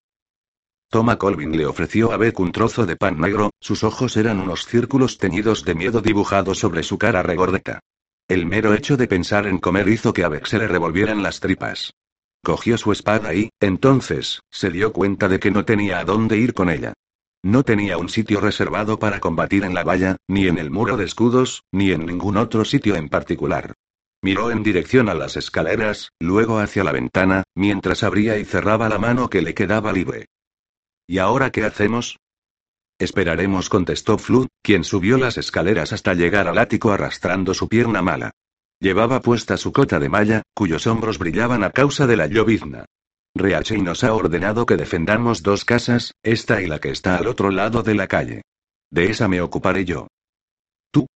Toma Colvin le ofreció a Beck un trozo de pan negro, sus ojos eran unos círculos teñidos de miedo dibujados sobre su cara regordeta. El mero hecho de pensar en comer hizo que a Beck se le revolvieran las tripas. Cogió su espada y, entonces, se dio cuenta de que no tenía a dónde ir con ella. No tenía un sitio reservado para combatir en la valla, ni en el muro de escudos, ni en ningún otro sitio en particular. Miró en dirección a las escaleras, luego hacia la ventana, mientras abría y cerraba la mano que le quedaba libre. ¿Y ahora qué hacemos? Esperaremos, contestó Flood, quien subió las escaleras hasta llegar al ático arrastrando su pierna mala. Llevaba puesta su cota de malla, cuyos hombros brillaban a causa de la llovizna. Reache nos ha ordenado que defendamos dos casas, esta y la que está al otro lado de la calle. De esa me ocuparé yo. ¿Tú?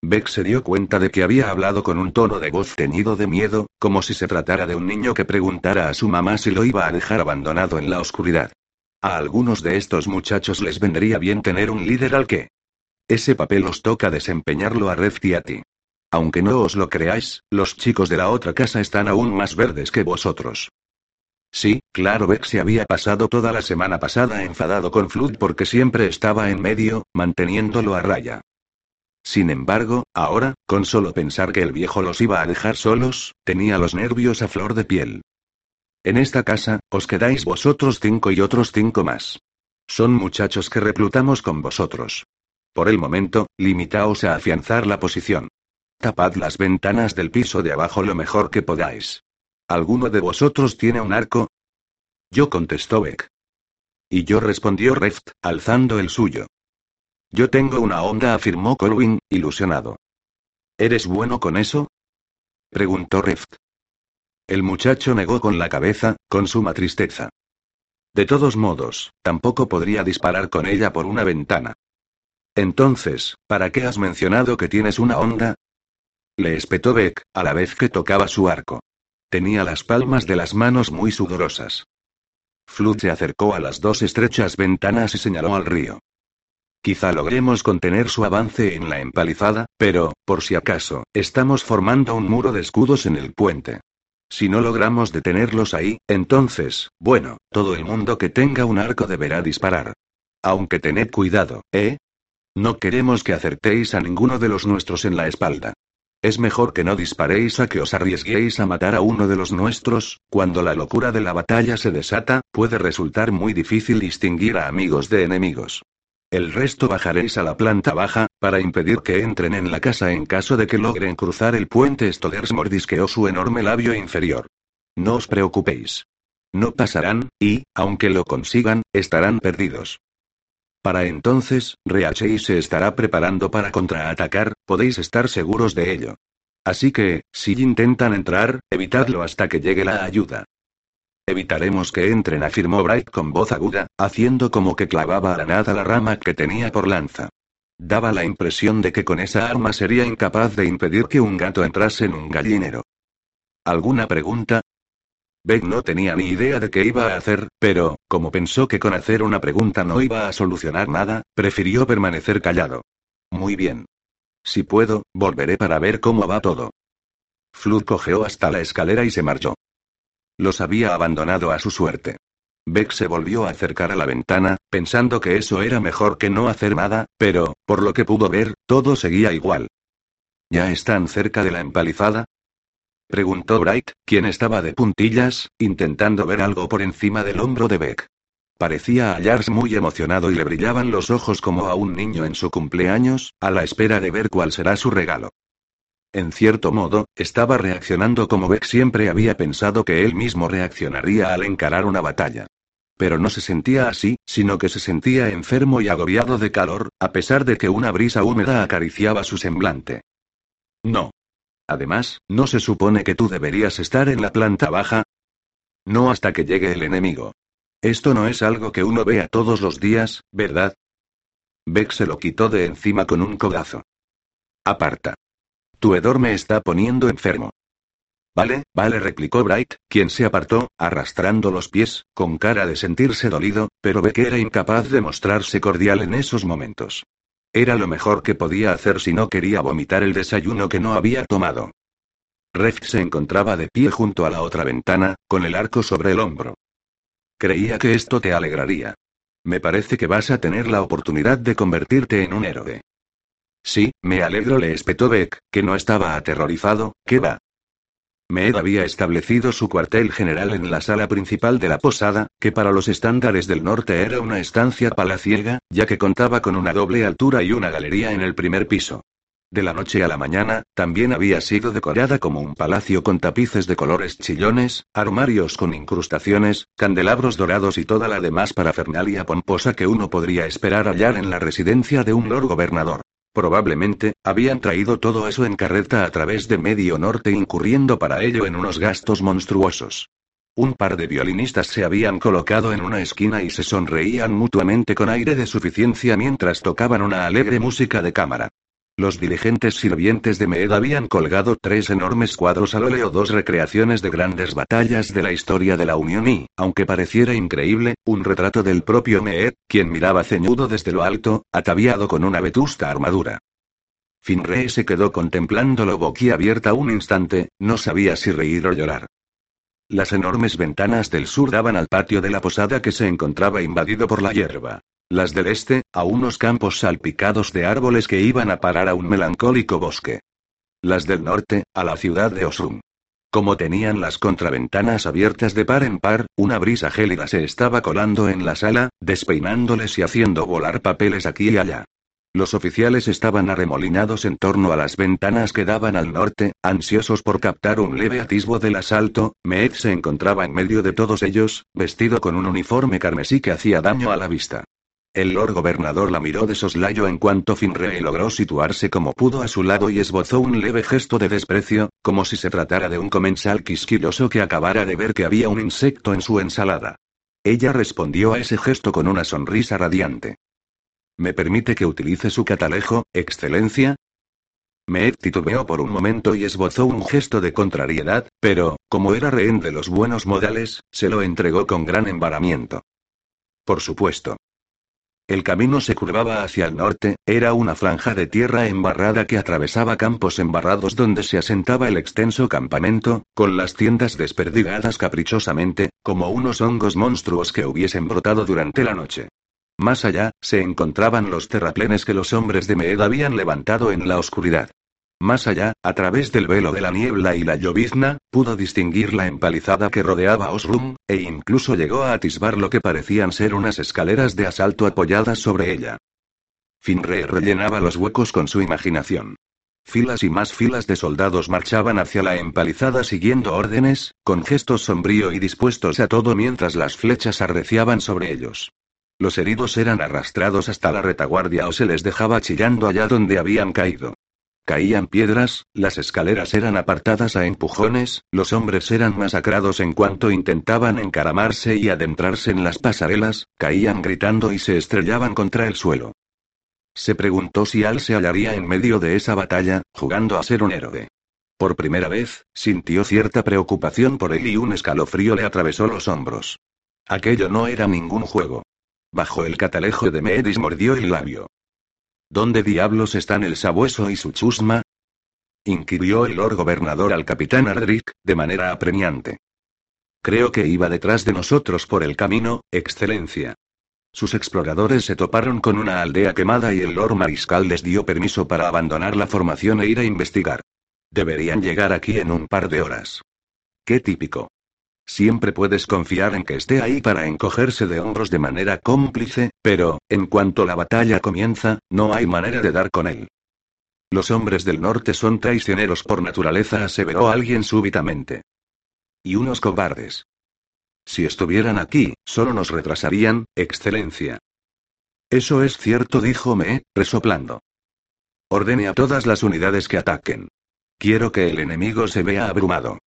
Beck se dio cuenta de que había hablado con un tono de voz teñido de miedo, como si se tratara de un niño que preguntara a su mamá si lo iba a dejar abandonado en la oscuridad. A algunos de estos muchachos les vendría bien tener un líder al que. Ese papel os toca desempeñarlo a Red y a ti. Aunque no os lo creáis, los chicos de la otra casa están aún más verdes que vosotros. Sí, claro, Beck se había pasado toda la semana pasada enfadado con Flood porque siempre estaba en medio, manteniéndolo a raya. Sin embargo, ahora, con solo pensar que el viejo los iba a dejar solos, tenía los nervios a flor de piel. En esta casa, os quedáis vosotros cinco y otros cinco más. Son muchachos que reclutamos con vosotros. Por el momento, limitaos a afianzar la posición. Tapad las ventanas del piso de abajo lo mejor que podáis. ¿Alguno de vosotros tiene un arco? Yo contestó Beck. Y yo respondió Reft, alzando el suyo. Yo tengo una onda, afirmó Colwyn, ilusionado. ¿Eres bueno con eso? preguntó Reft. El muchacho negó con la cabeza, con suma tristeza. De todos modos, tampoco podría disparar con ella por una ventana. Entonces, ¿para qué has mencionado que tienes una onda? Le espetó Beck, a la vez que tocaba su arco. Tenía las palmas de las manos muy sudorosas. Flood se acercó a las dos estrechas ventanas y señaló al río. Quizá logremos contener su avance en la empalizada, pero, por si acaso, estamos formando un muro de escudos en el puente. Si no logramos detenerlos ahí, entonces, bueno, todo el mundo que tenga un arco deberá disparar. Aunque tened cuidado, ¿eh? No queremos que acertéis a ninguno de los nuestros en la espalda. Es mejor que no disparéis a que os arriesguéis a matar a uno de los nuestros, cuando la locura de la batalla se desata, puede resultar muy difícil distinguir a amigos de enemigos. El resto bajaréis a la planta baja, para impedir que entren en la casa en caso de que logren cruzar el puente. Stoders mordisqueó su enorme labio inferior. No os preocupéis. No pasarán, y, aunque lo consigan, estarán perdidos. Para entonces, Reachei se estará preparando para contraatacar, podéis estar seguros de ello. Así que, si intentan entrar, evitadlo hasta que llegue la ayuda. Evitaremos que entren, afirmó Bright con voz aguda, haciendo como que clavaba a la nada la rama que tenía por lanza. Daba la impresión de que con esa arma sería incapaz de impedir que un gato entrase en un gallinero. ¿Alguna pregunta? Beck no tenía ni idea de qué iba a hacer, pero, como pensó que con hacer una pregunta no iba a solucionar nada, prefirió permanecer callado. Muy bien. Si puedo, volveré para ver cómo va todo. Flood cojeó hasta la escalera y se marchó. Los había abandonado a su suerte. Beck se volvió a acercar a la ventana, pensando que eso era mejor que no hacer nada, pero, por lo que pudo ver, todo seguía igual. ¿Ya están cerca de la empalizada? Preguntó Bright, quien estaba de puntillas, intentando ver algo por encima del hombro de Beck. Parecía hallarse muy emocionado y le brillaban los ojos como a un niño en su cumpleaños, a la espera de ver cuál será su regalo. En cierto modo, estaba reaccionando como Beck siempre había pensado que él mismo reaccionaría al encarar una batalla. Pero no se sentía así, sino que se sentía enfermo y agobiado de calor, a pesar de que una brisa húmeda acariciaba su semblante. No. Además, ¿no se supone que tú deberías estar en la planta baja? No hasta que llegue el enemigo. Esto no es algo que uno vea todos los días, ¿verdad? Beck se lo quitó de encima con un codazo. Aparta. Tu hedor me está poniendo enfermo. Vale, vale, replicó Bright, quien se apartó, arrastrando los pies, con cara de sentirse dolido, pero que era incapaz de mostrarse cordial en esos momentos. Era lo mejor que podía hacer si no quería vomitar el desayuno que no había tomado. Rex se encontraba de pie junto a la otra ventana, con el arco sobre el hombro. Creía que esto te alegraría. Me parece que vas a tener la oportunidad de convertirte en un héroe. Sí, me alegro, le espetó Beck, que no estaba aterrorizado, ¿qué va? Mead había establecido su cuartel general en la sala principal de la posada, que para los estándares del norte era una estancia palaciega, ya que contaba con una doble altura y una galería en el primer piso. De la noche a la mañana, también había sido decorada como un palacio con tapices de colores chillones, armarios con incrustaciones, candelabros dorados y toda la demás parafernalia pomposa que uno podría esperar hallar en la residencia de un lord gobernador. Probablemente, habían traído todo eso en carreta a través de Medio Norte incurriendo para ello en unos gastos monstruosos. Un par de violinistas se habían colocado en una esquina y se sonreían mutuamente con aire de suficiencia mientras tocaban una alegre música de cámara. Los diligentes sirvientes de Mead habían colgado tres enormes cuadros al óleo, dos recreaciones de grandes batallas de la historia de la Unión y, aunque pareciera increíble, un retrato del propio Mead, quien miraba ceñudo desde lo alto, ataviado con una vetusta armadura. Finree se quedó contemplándolo boquiabierta un instante, no sabía si reír o llorar. Las enormes ventanas del sur daban al patio de la posada que se encontraba invadido por la hierba. Las del este, a unos campos salpicados de árboles que iban a parar a un melancólico bosque. Las del norte, a la ciudad de Osum. Como tenían las contraventanas abiertas de par en par, una brisa gélida se estaba colando en la sala, despeinándoles y haciendo volar papeles aquí y allá. Los oficiales estaban arremolinados en torno a las ventanas que daban al norte, ansiosos por captar un leve atisbo del asalto. Mead se encontraba en medio de todos ellos, vestido con un uniforme carmesí que hacía daño a la vista. El Lord Gobernador la miró de soslayo en cuanto Finree logró situarse como pudo a su lado y esbozó un leve gesto de desprecio, como si se tratara de un comensal quisquilloso que acabara de ver que había un insecto en su ensalada. Ella respondió a ese gesto con una sonrisa radiante. ¿Me permite que utilice su catalejo, Excelencia? Me titubeó por un momento y esbozó un gesto de contrariedad, pero, como era rehén de los buenos modales, se lo entregó con gran embaramiento. Por supuesto. El camino se curvaba hacia el norte, era una franja de tierra embarrada que atravesaba campos embarrados donde se asentaba el extenso campamento, con las tiendas desperdigadas caprichosamente, como unos hongos monstruos que hubiesen brotado durante la noche. Más allá, se encontraban los terraplenes que los hombres de Meed habían levantado en la oscuridad. Más allá, a través del velo de la niebla y la llovizna, pudo distinguir la empalizada que rodeaba Osrum, e incluso llegó a atisbar lo que parecían ser unas escaleras de asalto apoyadas sobre ella. Finre rellenaba los huecos con su imaginación. Filas y más filas de soldados marchaban hacia la empalizada siguiendo órdenes, con gestos sombrío y dispuestos a todo mientras las flechas arreciaban sobre ellos. Los heridos eran arrastrados hasta la retaguardia o se les dejaba chillando allá donde habían caído. Caían piedras, las escaleras eran apartadas a empujones, los hombres eran masacrados en cuanto intentaban encaramarse y adentrarse en las pasarelas, caían gritando y se estrellaban contra el suelo. Se preguntó si Al se hallaría en medio de esa batalla, jugando a ser un héroe. Por primera vez, sintió cierta preocupación por él y un escalofrío le atravesó los hombros. Aquello no era ningún juego. Bajo el catalejo de Meedis mordió el labio. ¿Dónde diablos están el sabueso y su chusma? inquirió el Lord Gobernador al capitán Ardrick, de manera apremiante. Creo que iba detrás de nosotros por el camino, Excelencia. Sus exploradores se toparon con una aldea quemada y el Lord Mariscal les dio permiso para abandonar la formación e ir a investigar. Deberían llegar aquí en un par de horas. Qué típico. Siempre puedes confiar en que esté ahí para encogerse de hombros de manera cómplice, pero, en cuanto la batalla comienza, no hay manera de dar con él. Los hombres del norte son traicioneros por naturaleza, aseveró alguien súbitamente. Y unos cobardes. Si estuvieran aquí, solo nos retrasarían, Excelencia. Eso es cierto, dijo Me, resoplando. Ordene a todas las unidades que ataquen. Quiero que el enemigo se vea abrumado.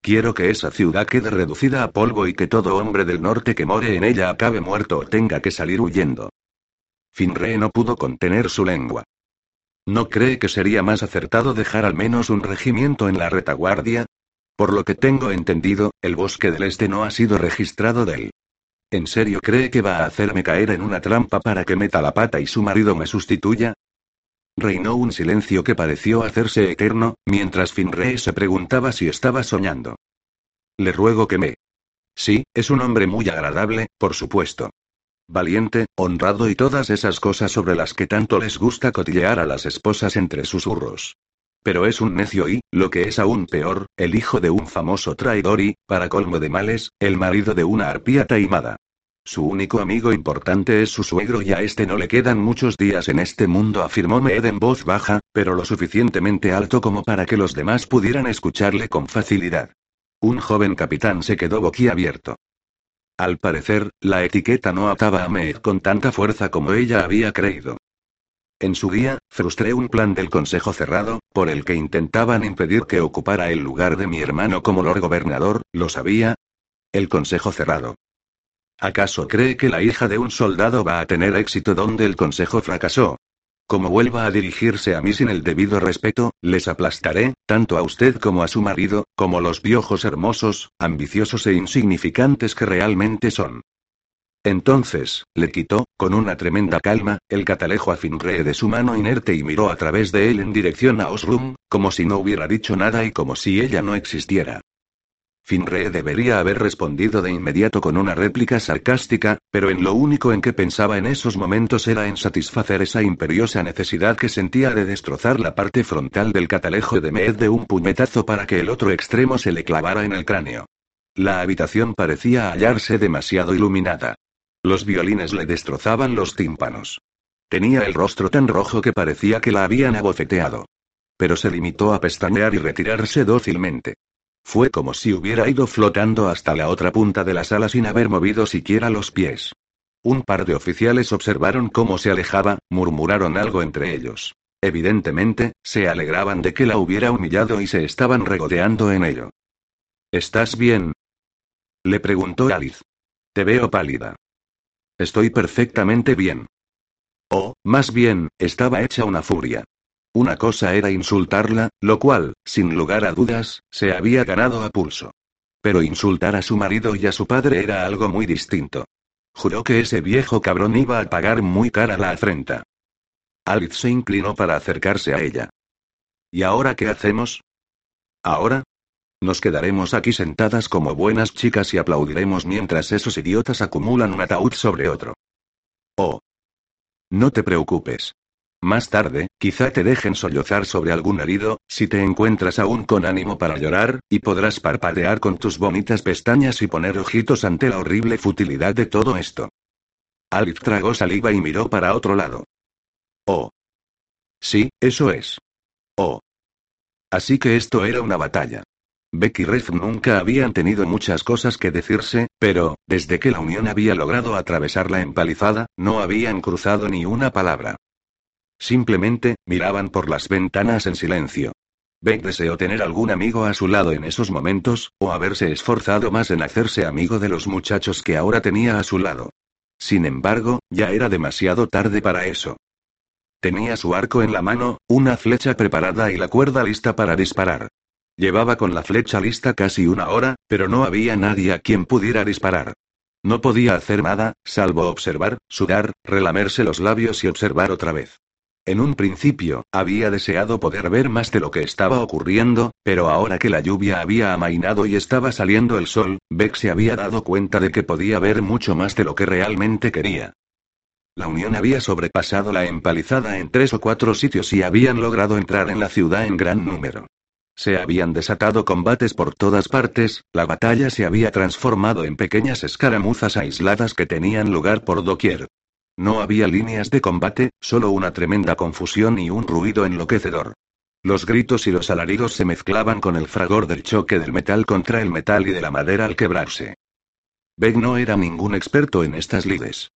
Quiero que esa ciudad quede reducida a polvo y que todo hombre del norte que more en ella acabe muerto o tenga que salir huyendo. Finree no pudo contener su lengua. ¿No cree que sería más acertado dejar al menos un regimiento en la retaguardia? Por lo que tengo entendido, el bosque del este no ha sido registrado de él. ¿En serio cree que va a hacerme caer en una trampa para que meta la pata y su marido me sustituya? Reinó un silencio que pareció hacerse eterno, mientras Finree se preguntaba si estaba soñando. Le ruego que me. Sí, es un hombre muy agradable, por supuesto. Valiente, honrado y todas esas cosas sobre las que tanto les gusta cotillear a las esposas entre susurros. Pero es un necio y, lo que es aún peor, el hijo de un famoso traidor y, para colmo de males, el marido de una arpía taimada. Su único amigo importante es su suegro y a este no le quedan muchos días en este mundo, afirmó Mead en voz baja, pero lo suficientemente alto como para que los demás pudieran escucharle con facilidad. Un joven capitán se quedó boquiabierto. Al parecer, la etiqueta no ataba a Mead con tanta fuerza como ella había creído. En su guía, frustré un plan del Consejo Cerrado, por el que intentaban impedir que ocupara el lugar de mi hermano como Lord Gobernador, ¿lo sabía? El Consejo Cerrado. ¿Acaso cree que la hija de un soldado va a tener éxito donde el consejo fracasó? Como vuelva a dirigirse a mí sin el debido respeto, les aplastaré, tanto a usted como a su marido, como los piojos hermosos, ambiciosos e insignificantes que realmente son. Entonces, le quitó, con una tremenda calma, el catalejo a Finree de su mano inerte y miró a través de él en dirección a Osrum, como si no hubiera dicho nada y como si ella no existiera. Finree debería haber respondido de inmediato con una réplica sarcástica, pero en lo único en que pensaba en esos momentos era en satisfacer esa imperiosa necesidad que sentía de destrozar la parte frontal del catalejo de Mead de un puñetazo para que el otro extremo se le clavara en el cráneo. La habitación parecía hallarse demasiado iluminada. Los violines le destrozaban los tímpanos. Tenía el rostro tan rojo que parecía que la habían abofeteado. Pero se limitó a pestañear y retirarse dócilmente. Fue como si hubiera ido flotando hasta la otra punta de la sala sin haber movido siquiera los pies. Un par de oficiales observaron cómo se alejaba, murmuraron algo entre ellos. Evidentemente, se alegraban de que la hubiera humillado y se estaban regodeando en ello. ¿Estás bien? Le preguntó Alice. Te veo pálida. Estoy perfectamente bien. Oh, más bien, estaba hecha una furia. Una cosa era insultarla, lo cual, sin lugar a dudas, se había ganado a pulso. Pero insultar a su marido y a su padre era algo muy distinto. Juró que ese viejo cabrón iba a pagar muy cara la afrenta. Alice se inclinó para acercarse a ella. ¿Y ahora qué hacemos? ¿Ahora? Nos quedaremos aquí sentadas como buenas chicas y aplaudiremos mientras esos idiotas acumulan un ataúd sobre otro. Oh. No te preocupes. Más tarde, quizá te dejen sollozar sobre algún herido, si te encuentras aún con ánimo para llorar, y podrás parpadear con tus bonitas pestañas y poner ojitos ante la horrible futilidad de todo esto. Alif tragó saliva y miró para otro lado. Oh. Sí, eso es. Oh. Así que esto era una batalla. Beck y Ref nunca habían tenido muchas cosas que decirse, pero, desde que la Unión había logrado atravesar la empalizada, no habían cruzado ni una palabra. Simplemente, miraban por las ventanas en silencio. Beck deseó tener algún amigo a su lado en esos momentos, o haberse esforzado más en hacerse amigo de los muchachos que ahora tenía a su lado. Sin embargo, ya era demasiado tarde para eso. Tenía su arco en la mano, una flecha preparada y la cuerda lista para disparar. Llevaba con la flecha lista casi una hora, pero no había nadie a quien pudiera disparar. No podía hacer nada, salvo observar, sudar, relamerse los labios y observar otra vez. En un principio, había deseado poder ver más de lo que estaba ocurriendo, pero ahora que la lluvia había amainado y estaba saliendo el sol, Beck se había dado cuenta de que podía ver mucho más de lo que realmente quería. La Unión había sobrepasado la empalizada en tres o cuatro sitios y habían logrado entrar en la ciudad en gran número. Se habían desatado combates por todas partes, la batalla se había transformado en pequeñas escaramuzas aisladas que tenían lugar por doquier. No había líneas de combate, solo una tremenda confusión y un ruido enloquecedor. Los gritos y los alaridos se mezclaban con el fragor del choque del metal contra el metal y de la madera al quebrarse. Beck no era ningún experto en estas lides.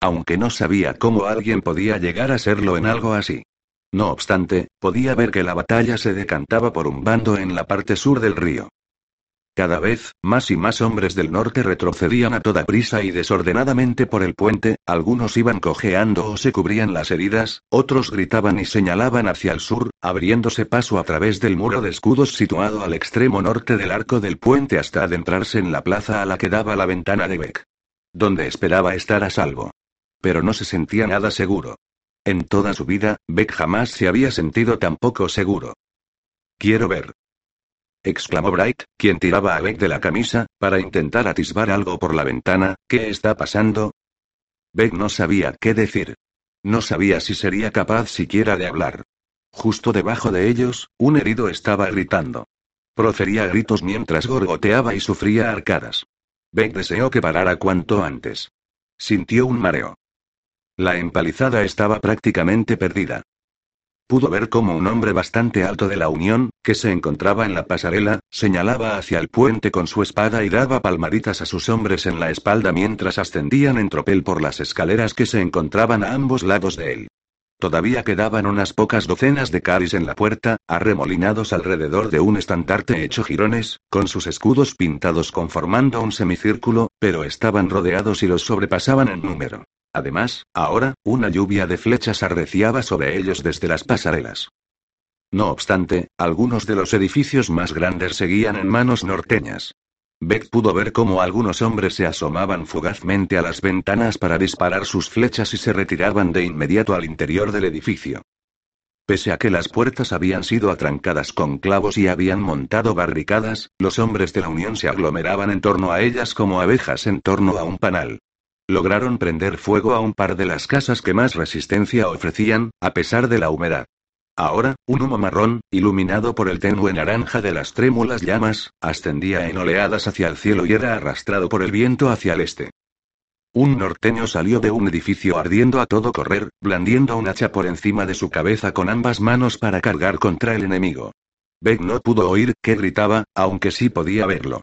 Aunque no sabía cómo alguien podía llegar a serlo en algo así. No obstante, podía ver que la batalla se decantaba por un bando en la parte sur del río. Cada vez, más y más hombres del norte retrocedían a toda prisa y desordenadamente por el puente, algunos iban cojeando o se cubrían las heridas, otros gritaban y señalaban hacia el sur, abriéndose paso a través del muro de escudos situado al extremo norte del arco del puente hasta adentrarse en la plaza a la que daba la ventana de Beck. Donde esperaba estar a salvo. Pero no se sentía nada seguro. En toda su vida, Beck jamás se había sentido tan poco seguro. Quiero ver exclamó Bright, quien tiraba a Beck de la camisa, para intentar atisbar algo por la ventana. ¿Qué está pasando? Beck no sabía qué decir. No sabía si sería capaz siquiera de hablar. Justo debajo de ellos, un herido estaba gritando. Profería gritos mientras gorgoteaba y sufría arcadas. Beck deseó que parara cuanto antes. Sintió un mareo. La empalizada estaba prácticamente perdida. Pudo ver cómo un hombre bastante alto de la Unión, que se encontraba en la pasarela, señalaba hacia el puente con su espada y daba palmaditas a sus hombres en la espalda mientras ascendían en tropel por las escaleras que se encontraban a ambos lados de él. Todavía quedaban unas pocas docenas de caris en la puerta, arremolinados alrededor de un estandarte hecho jirones, con sus escudos pintados conformando un semicírculo, pero estaban rodeados y los sobrepasaban en número. Además, ahora, una lluvia de flechas arreciaba sobre ellos desde las pasarelas. No obstante, algunos de los edificios más grandes seguían en manos norteñas. Beck pudo ver cómo algunos hombres se asomaban fugazmente a las ventanas para disparar sus flechas y se retiraban de inmediato al interior del edificio. Pese a que las puertas habían sido atrancadas con clavos y habían montado barricadas, los hombres de la Unión se aglomeraban en torno a ellas como abejas en torno a un panal. Lograron prender fuego a un par de las casas que más resistencia ofrecían, a pesar de la humedad. Ahora, un humo marrón, iluminado por el tenue naranja de las trémulas llamas, ascendía en oleadas hacia el cielo y era arrastrado por el viento hacia el este. Un norteño salió de un edificio ardiendo a todo correr, blandiendo un hacha por encima de su cabeza con ambas manos para cargar contra el enemigo. Beck no pudo oír que gritaba, aunque sí podía verlo.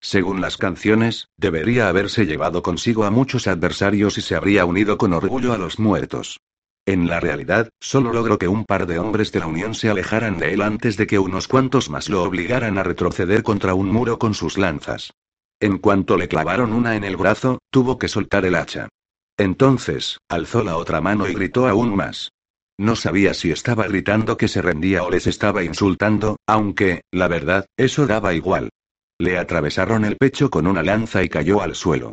Según las canciones, debería haberse llevado consigo a muchos adversarios y se habría unido con orgullo a los muertos. En la realidad, solo logró que un par de hombres de la Unión se alejaran de él antes de que unos cuantos más lo obligaran a retroceder contra un muro con sus lanzas. En cuanto le clavaron una en el brazo, tuvo que soltar el hacha. Entonces, alzó la otra mano y gritó aún más. No sabía si estaba gritando que se rendía o les estaba insultando, aunque, la verdad, eso daba igual. Le atravesaron el pecho con una lanza y cayó al suelo.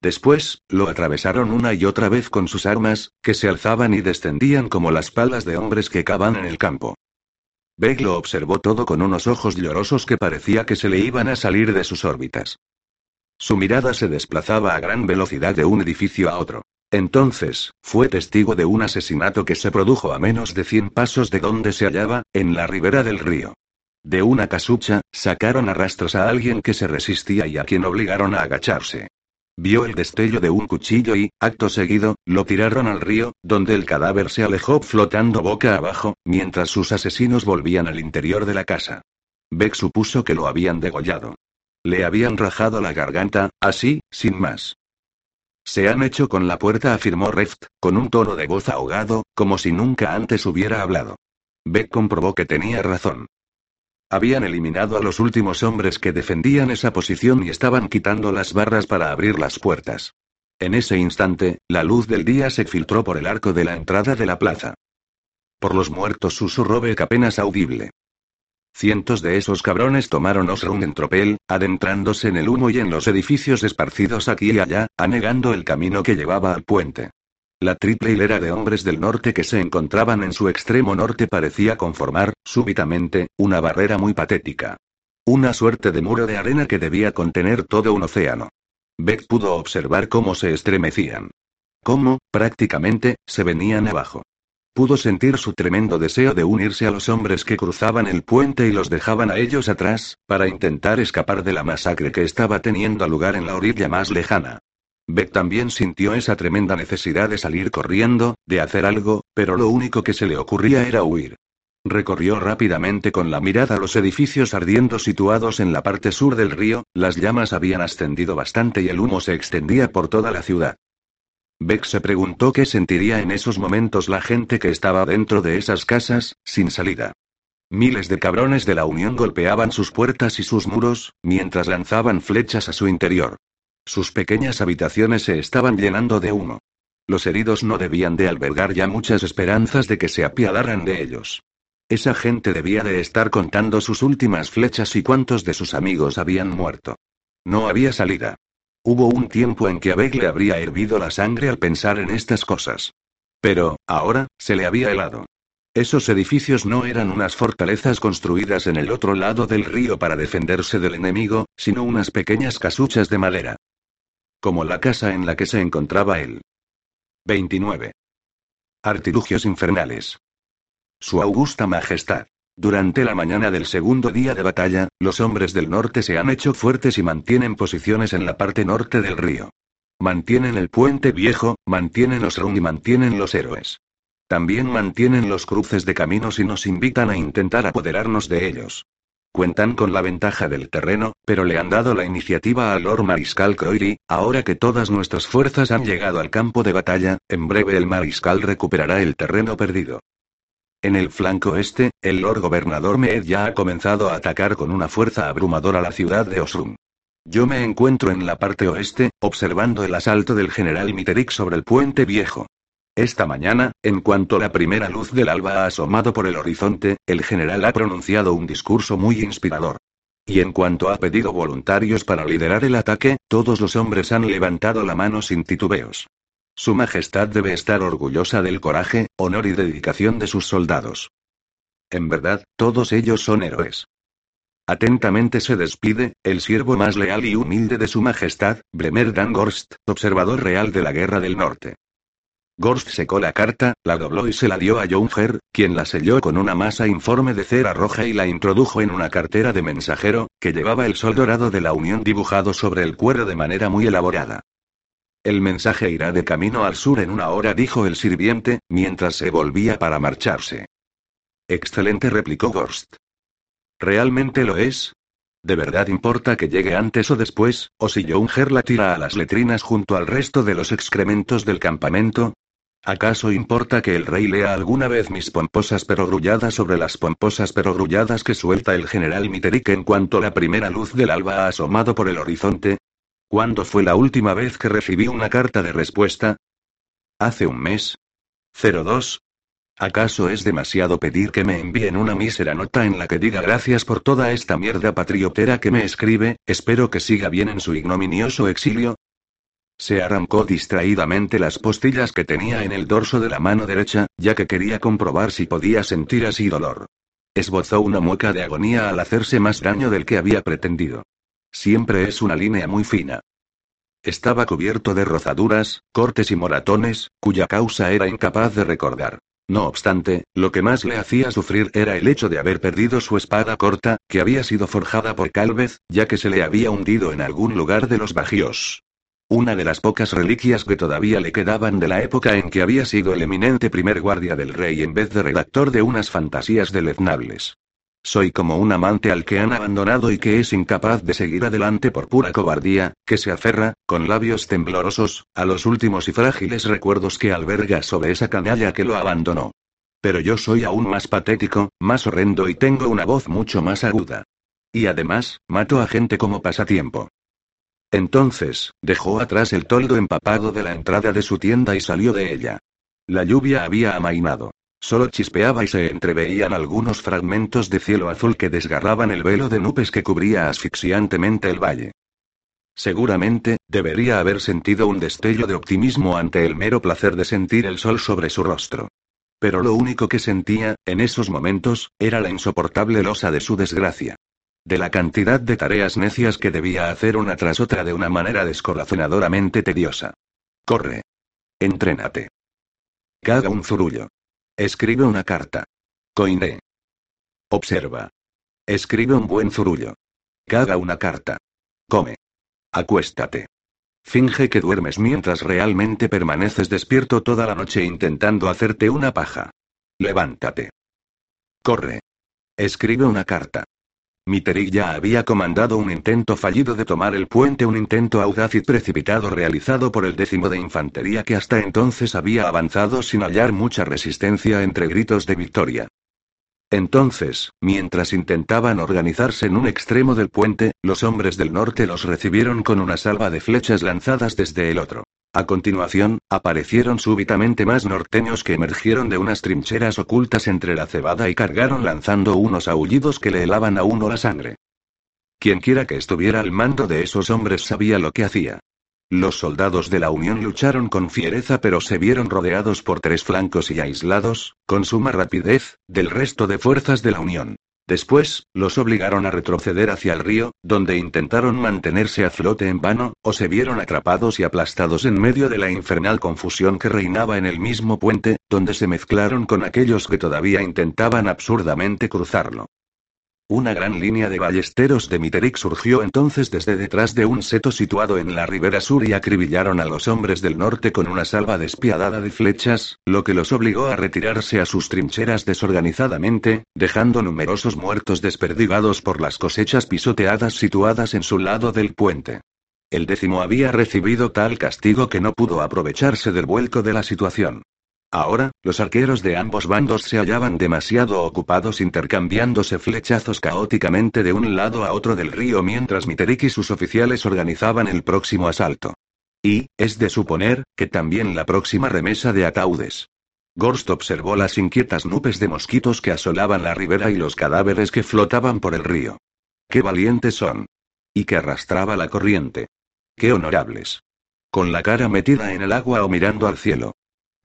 Después, lo atravesaron una y otra vez con sus armas, que se alzaban y descendían como las palas de hombres que cavan en el campo. Beck lo observó todo con unos ojos llorosos que parecía que se le iban a salir de sus órbitas. Su mirada se desplazaba a gran velocidad de un edificio a otro. Entonces, fue testigo de un asesinato que se produjo a menos de 100 pasos de donde se hallaba, en la ribera del río. De una casucha, sacaron a rastros a alguien que se resistía y a quien obligaron a agacharse. Vio el destello de un cuchillo y, acto seguido, lo tiraron al río, donde el cadáver se alejó flotando boca abajo, mientras sus asesinos volvían al interior de la casa. Beck supuso que lo habían degollado. Le habían rajado la garganta, así, sin más. Se han hecho con la puerta, afirmó Reft, con un tono de voz ahogado, como si nunca antes hubiera hablado. Beck comprobó que tenía razón. Habían eliminado a los últimos hombres que defendían esa posición y estaban quitando las barras para abrir las puertas. En ese instante, la luz del día se filtró por el arco de la entrada de la plaza. Por los muertos susurró Beck apenas audible. Cientos de esos cabrones tomaron Osrun en tropel, adentrándose en el humo y en los edificios esparcidos aquí y allá, anegando el camino que llevaba al puente. La triple hilera de hombres del norte que se encontraban en su extremo norte parecía conformar, súbitamente, una barrera muy patética. Una suerte de muro de arena que debía contener todo un océano. Beck pudo observar cómo se estremecían. Cómo, prácticamente, se venían abajo. Pudo sentir su tremendo deseo de unirse a los hombres que cruzaban el puente y los dejaban a ellos atrás, para intentar escapar de la masacre que estaba teniendo lugar en la orilla más lejana. Beck también sintió esa tremenda necesidad de salir corriendo, de hacer algo, pero lo único que se le ocurría era huir. Recorrió rápidamente con la mirada los edificios ardiendo situados en la parte sur del río, las llamas habían ascendido bastante y el humo se extendía por toda la ciudad. Beck se preguntó qué sentiría en esos momentos la gente que estaba dentro de esas casas, sin salida. Miles de cabrones de la Unión golpeaban sus puertas y sus muros, mientras lanzaban flechas a su interior. Sus pequeñas habitaciones se estaban llenando de humo. Los heridos no debían de albergar ya muchas esperanzas de que se apiadaran de ellos. Esa gente debía de estar contando sus últimas flechas y cuántos de sus amigos habían muerto. No había salida. Hubo un tiempo en que a Beck le habría hervido la sangre al pensar en estas cosas. Pero, ahora, se le había helado. Esos edificios no eran unas fortalezas construidas en el otro lado del río para defenderse del enemigo, sino unas pequeñas casuchas de madera. Como la casa en la que se encontraba él. 29. Artilugios infernales. Su augusta majestad. Durante la mañana del segundo día de batalla, los hombres del norte se han hecho fuertes y mantienen posiciones en la parte norte del río. Mantienen el puente viejo, mantienen los run y mantienen los héroes. También mantienen los cruces de caminos y nos invitan a intentar apoderarnos de ellos. Cuentan con la ventaja del terreno, pero le han dado la iniciativa al Lord Mariscal Croiri, ahora que todas nuestras fuerzas han llegado al campo de batalla, en breve el Mariscal recuperará el terreno perdido. En el flanco este, el Lord Gobernador Mead ya ha comenzado a atacar con una fuerza abrumadora la ciudad de Osrum. Yo me encuentro en la parte oeste, observando el asalto del general Miterik sobre el puente viejo. Esta mañana, en cuanto la primera luz del alba ha asomado por el horizonte, el general ha pronunciado un discurso muy inspirador. Y en cuanto ha pedido voluntarios para liderar el ataque, todos los hombres han levantado la mano sin titubeos. Su Majestad debe estar orgullosa del coraje, honor y dedicación de sus soldados. En verdad, todos ellos son héroes. Atentamente se despide, el siervo más leal y humilde de su Majestad, Bremer Dan Gorst, observador real de la Guerra del Norte. Gorst secó la carta, la dobló y se la dio a Jounfer, quien la selló con una masa informe de cera roja y la introdujo en una cartera de mensajero, que llevaba el sol dorado de la Unión dibujado sobre el cuero de manera muy elaborada. El mensaje irá de camino al sur en una hora, dijo el sirviente, mientras se volvía para marcharse. Excelente, replicó Gorst. ¿Realmente lo es? ¿De verdad importa que llegue antes o después, o si Younger la tira a las letrinas junto al resto de los excrementos del campamento? ¿Acaso importa que el rey lea alguna vez mis pomposas perogrulladas sobre las pomposas perogrulladas que suelta el general Miterik en cuanto la primera luz del alba ha asomado por el horizonte? ¿Cuándo fue la última vez que recibí una carta de respuesta? ¿Hace un mes? ¿02? ¿Acaso es demasiado pedir que me envíen una mísera nota en la que diga gracias por toda esta mierda patriotera que me escribe, espero que siga bien en su ignominioso exilio? Se arrancó distraídamente las postillas que tenía en el dorso de la mano derecha, ya que quería comprobar si podía sentir así dolor. Esbozó una mueca de agonía al hacerse más daño del que había pretendido. Siempre es una línea muy fina. estaba cubierto de rozaduras, cortes y moratones, cuya causa era incapaz de recordar. No obstante, lo que más le hacía sufrir era el hecho de haber perdido su espada corta, que había sido forjada por Calvez, ya que se le había hundido en algún lugar de los Bajíos. Una de las pocas reliquias que todavía le quedaban de la época en que había sido el eminente primer guardia del rey en vez de redactor de unas fantasías deleznables. Soy como un amante al que han abandonado y que es incapaz de seguir adelante por pura cobardía, que se aferra, con labios temblorosos, a los últimos y frágiles recuerdos que alberga sobre esa canalla que lo abandonó. Pero yo soy aún más patético, más horrendo y tengo una voz mucho más aguda. Y además, mato a gente como pasatiempo. Entonces, dejó atrás el toldo empapado de la entrada de su tienda y salió de ella. La lluvia había amainado. Solo chispeaba y se entreveían algunos fragmentos de cielo azul que desgarraban el velo de nubes que cubría asfixiantemente el valle. Seguramente, debería haber sentido un destello de optimismo ante el mero placer de sentir el sol sobre su rostro. Pero lo único que sentía, en esos momentos, era la insoportable losa de su desgracia. De la cantidad de tareas necias que debía hacer una tras otra de una manera descorazonadoramente tediosa. Corre. Entrénate. Caga un zurullo. Escribe una carta. Coiné. Observa. Escribe un buen zurullo. Caga una carta. Come. Acuéstate. Finge que duermes mientras realmente permaneces despierto toda la noche intentando hacerte una paja. Levántate. Corre. Escribe una carta. Miterik ya había comandado un intento fallido de tomar el puente, un intento audaz y precipitado realizado por el décimo de infantería que hasta entonces había avanzado sin hallar mucha resistencia entre gritos de victoria. Entonces, mientras intentaban organizarse en un extremo del puente, los hombres del norte los recibieron con una salva de flechas lanzadas desde el otro. A continuación, aparecieron súbitamente más norteños que emergieron de unas trincheras ocultas entre la cebada y cargaron lanzando unos aullidos que le helaban a uno la sangre. Quienquiera que estuviera al mando de esos hombres sabía lo que hacía. Los soldados de la Unión lucharon con fiereza pero se vieron rodeados por tres flancos y aislados, con suma rapidez, del resto de fuerzas de la Unión. Después, los obligaron a retroceder hacia el río, donde intentaron mantenerse a flote en vano, o se vieron atrapados y aplastados en medio de la infernal confusión que reinaba en el mismo puente, donde se mezclaron con aquellos que todavía intentaban absurdamente cruzarlo. Una gran línea de ballesteros de Miterik surgió entonces desde detrás de un seto situado en la ribera sur y acribillaron a los hombres del norte con una salva despiadada de flechas, lo que los obligó a retirarse a sus trincheras desorganizadamente, dejando numerosos muertos desperdigados por las cosechas pisoteadas situadas en su lado del puente. El décimo había recibido tal castigo que no pudo aprovecharse del vuelco de la situación. Ahora, los arqueros de ambos bandos se hallaban demasiado ocupados intercambiándose flechazos caóticamente de un lado a otro del río mientras Miterik y sus oficiales organizaban el próximo asalto. Y, es de suponer, que también la próxima remesa de ataúdes. Gorst observó las inquietas nubes de mosquitos que asolaban la ribera y los cadáveres que flotaban por el río. ¡Qué valientes son! Y que arrastraba la corriente. ¡Qué honorables! Con la cara metida en el agua o mirando al cielo.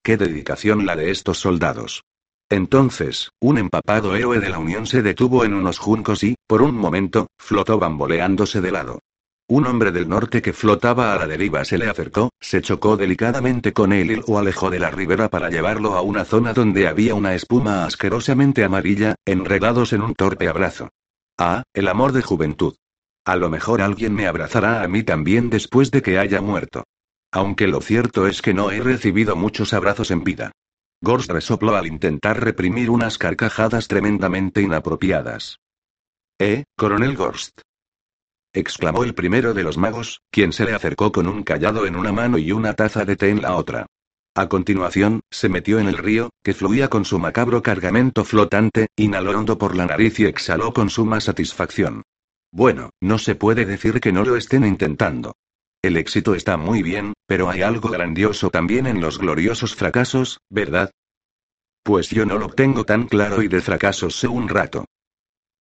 Qué dedicación la de estos soldados. Entonces, un empapado héroe de la Unión se detuvo en unos juncos y, por un momento, flotó bamboleándose de lado. Un hombre del norte que flotaba a la deriva se le acercó, se chocó delicadamente con él y lo alejó de la ribera para llevarlo a una zona donde había una espuma asquerosamente amarilla, enredados en un torpe abrazo. Ah, el amor de juventud. A lo mejor alguien me abrazará a mí también después de que haya muerto. Aunque lo cierto es que no he recibido muchos abrazos en vida. Gorst resopló al intentar reprimir unas carcajadas tremendamente inapropiadas. ¿Eh, coronel Gorst? exclamó el primero de los magos, quien se le acercó con un callado en una mano y una taza de té en la otra. A continuación, se metió en el río, que fluía con su macabro cargamento flotante, inhaló hondo por la nariz y exhaló con suma satisfacción. Bueno, no se puede decir que no lo estén intentando. El éxito está muy bien, pero hay algo grandioso también en los gloriosos fracasos, ¿verdad? Pues yo no lo tengo tan claro y de fracasos sé un rato.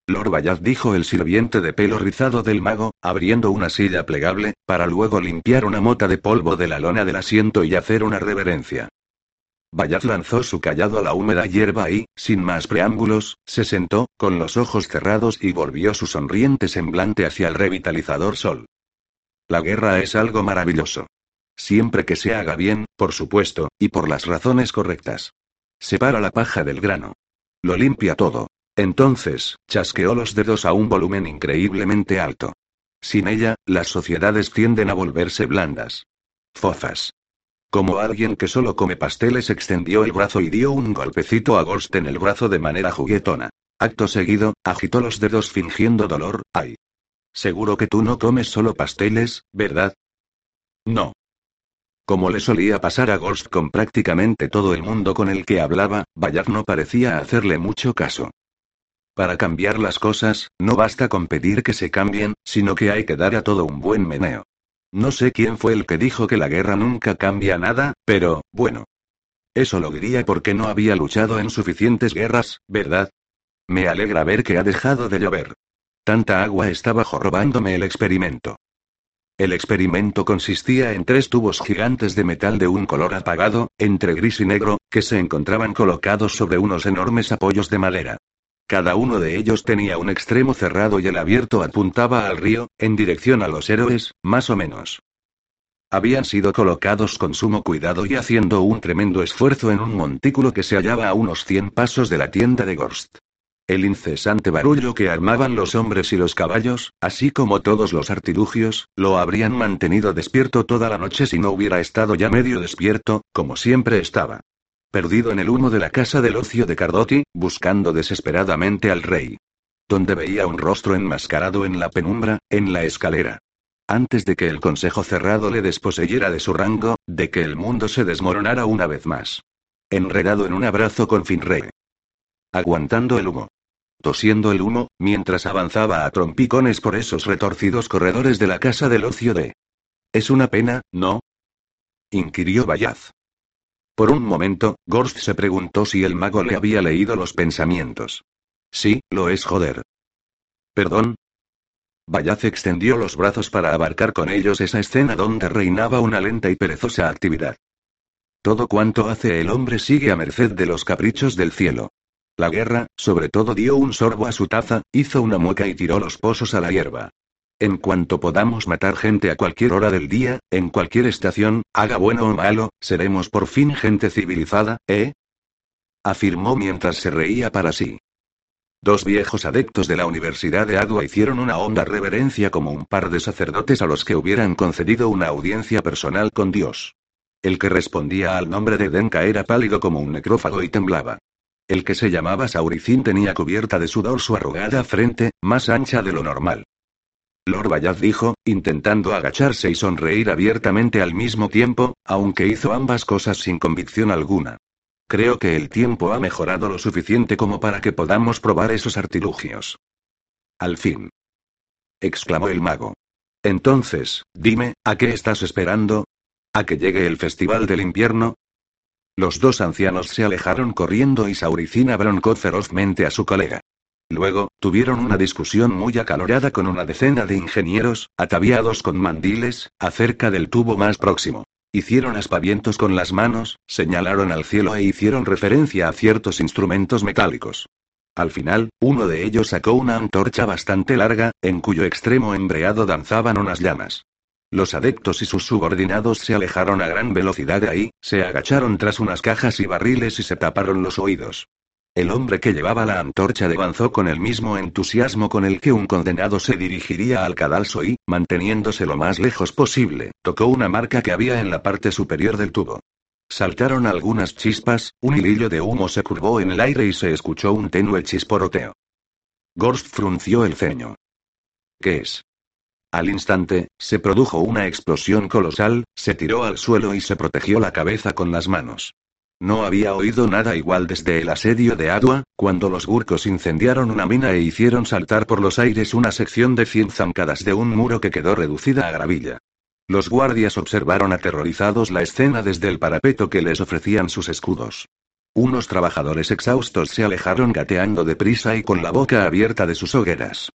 Lord Bayard dijo el sirviente de pelo rizado del mago, abriendo una silla plegable, para luego limpiar una mota de polvo de la lona del asiento y hacer una reverencia. Bayard lanzó su callado a la húmeda hierba y, sin más preámbulos, se sentó, con los ojos cerrados y volvió su sonriente semblante hacia el revitalizador sol. La guerra es algo maravilloso. Siempre que se haga bien, por supuesto, y por las razones correctas. Separa la paja del grano. Lo limpia todo. Entonces, chasqueó los dedos a un volumen increíblemente alto. Sin ella, las sociedades tienden a volverse blandas. Fofas. Como alguien que solo come pasteles extendió el brazo y dio un golpecito a Ghost en el brazo de manera juguetona. Acto seguido, agitó los dedos fingiendo dolor. ¡Ay! Seguro que tú no comes solo pasteles, ¿verdad? No. Como le solía pasar a Ghost con prácticamente todo el mundo con el que hablaba, Bayard no parecía hacerle mucho caso. Para cambiar las cosas, no basta con pedir que se cambien, sino que hay que dar a todo un buen meneo. No sé quién fue el que dijo que la guerra nunca cambia nada, pero, bueno. Eso lo diría porque no había luchado en suficientes guerras, ¿verdad? Me alegra ver que ha dejado de llover. Tanta agua estaba jorobándome el experimento. El experimento consistía en tres tubos gigantes de metal de un color apagado, entre gris y negro, que se encontraban colocados sobre unos enormes apoyos de madera. Cada uno de ellos tenía un extremo cerrado y el abierto apuntaba al río, en dirección a los héroes, más o menos. Habían sido colocados con sumo cuidado y haciendo un tremendo esfuerzo en un montículo que se hallaba a unos 100 pasos de la tienda de Gorst. El incesante barullo que armaban los hombres y los caballos, así como todos los artilugios, lo habrían mantenido despierto toda la noche si no hubiera estado ya medio despierto, como siempre estaba perdido en el humo de la casa del ocio de Cardotti, buscando desesperadamente al rey. Donde veía un rostro enmascarado en la penumbra, en la escalera. Antes de que el consejo cerrado le desposeyera de su rango, de que el mundo se desmoronara una vez más. Enredado en un abrazo con Finrey. Aguantando el humo. Tosiendo el humo, mientras avanzaba a trompicones por esos retorcidos corredores de la casa del ocio de. Es una pena, ¿no? inquirió Bayaz. Por un momento, Gorst se preguntó si el mago le había leído los pensamientos. Sí, lo es joder. ¿Perdón? Bayaz extendió los brazos para abarcar con ellos esa escena donde reinaba una lenta y perezosa actividad. Todo cuanto hace el hombre sigue a merced de los caprichos del cielo. La guerra, sobre todo, dio un sorbo a su taza, hizo una mueca y tiró los pozos a la hierba. En cuanto podamos matar gente a cualquier hora del día, en cualquier estación, haga bueno o malo, seremos por fin gente civilizada, ¿eh? afirmó mientras se reía para sí. Dos viejos adeptos de la Universidad de Adua hicieron una honda reverencia como un par de sacerdotes a los que hubieran concedido una audiencia personal con Dios. El que respondía al nombre de Denka era pálido como un necrófago y temblaba. El que se llamaba Sauricín tenía cubierta de sudor su arrugada frente, más ancha de lo normal. Lord Bayaz dijo, intentando agacharse y sonreír abiertamente al mismo tiempo, aunque hizo ambas cosas sin convicción alguna. Creo que el tiempo ha mejorado lo suficiente como para que podamos probar esos artilugios. Al fin. exclamó el mago. Entonces, dime, ¿a qué estás esperando? ¿A que llegue el Festival del Invierno? Los dos ancianos se alejaron corriendo y Sauricina broncó ferozmente a su colega. Luego, tuvieron una discusión muy acalorada con una decena de ingenieros, ataviados con mandiles, acerca del tubo más próximo. Hicieron aspavientos con las manos, señalaron al cielo e hicieron referencia a ciertos instrumentos metálicos. Al final, uno de ellos sacó una antorcha bastante larga, en cuyo extremo embreado danzaban unas llamas. Los adeptos y sus subordinados se alejaron a gran velocidad de ahí, se agacharon tras unas cajas y barriles y se taparon los oídos. El hombre que llevaba la antorcha avanzó con el mismo entusiasmo con el que un condenado se dirigiría al cadalso y, manteniéndose lo más lejos posible, tocó una marca que había en la parte superior del tubo. Saltaron algunas chispas, un hilillo de humo se curvó en el aire y se escuchó un tenue chisporoteo. Gorst frunció el ceño. ¿Qué es? Al instante, se produjo una explosión colosal, se tiró al suelo y se protegió la cabeza con las manos. No había oído nada igual desde el asedio de Adua, cuando los gurkos incendiaron una mina e hicieron saltar por los aires una sección de cien zancadas de un muro que quedó reducida a gravilla. Los guardias observaron aterrorizados la escena desde el parapeto que les ofrecían sus escudos. Unos trabajadores exhaustos se alejaron gateando deprisa y con la boca abierta de sus hogueras.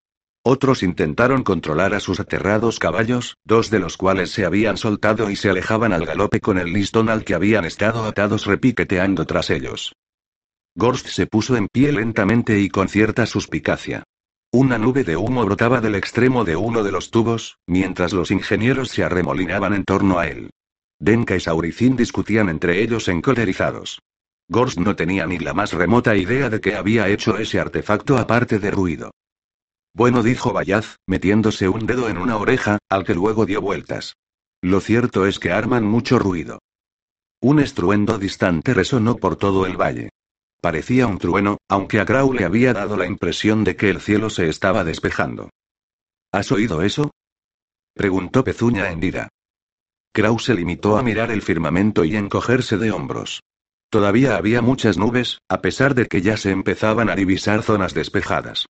Otros intentaron controlar a sus aterrados caballos, dos de los cuales se habían soltado y se alejaban al galope con el listón al que habían estado atados repiqueteando tras ellos. Gorst se puso en pie lentamente y con cierta suspicacia. Una nube de humo brotaba del extremo de uno de los tubos, mientras los ingenieros se arremolinaban en torno a él. Denka y Sauricin discutían entre ellos encolerizados. Gors no tenía ni la más remota idea de qué había hecho ese artefacto aparte de ruido. Bueno, dijo Bayaz, metiéndose un dedo en una oreja, al que luego dio vueltas. Lo cierto es que arman mucho ruido. Un estruendo distante resonó por todo el valle. Parecía un trueno, aunque a Crow le había dado la impresión de que el cielo se estaba despejando. ¿Has oído eso? preguntó Pezuña hendida. Crow se limitó a mirar el firmamento y encogerse de hombros. Todavía había muchas nubes, a pesar de que ya se empezaban a divisar zonas despejadas.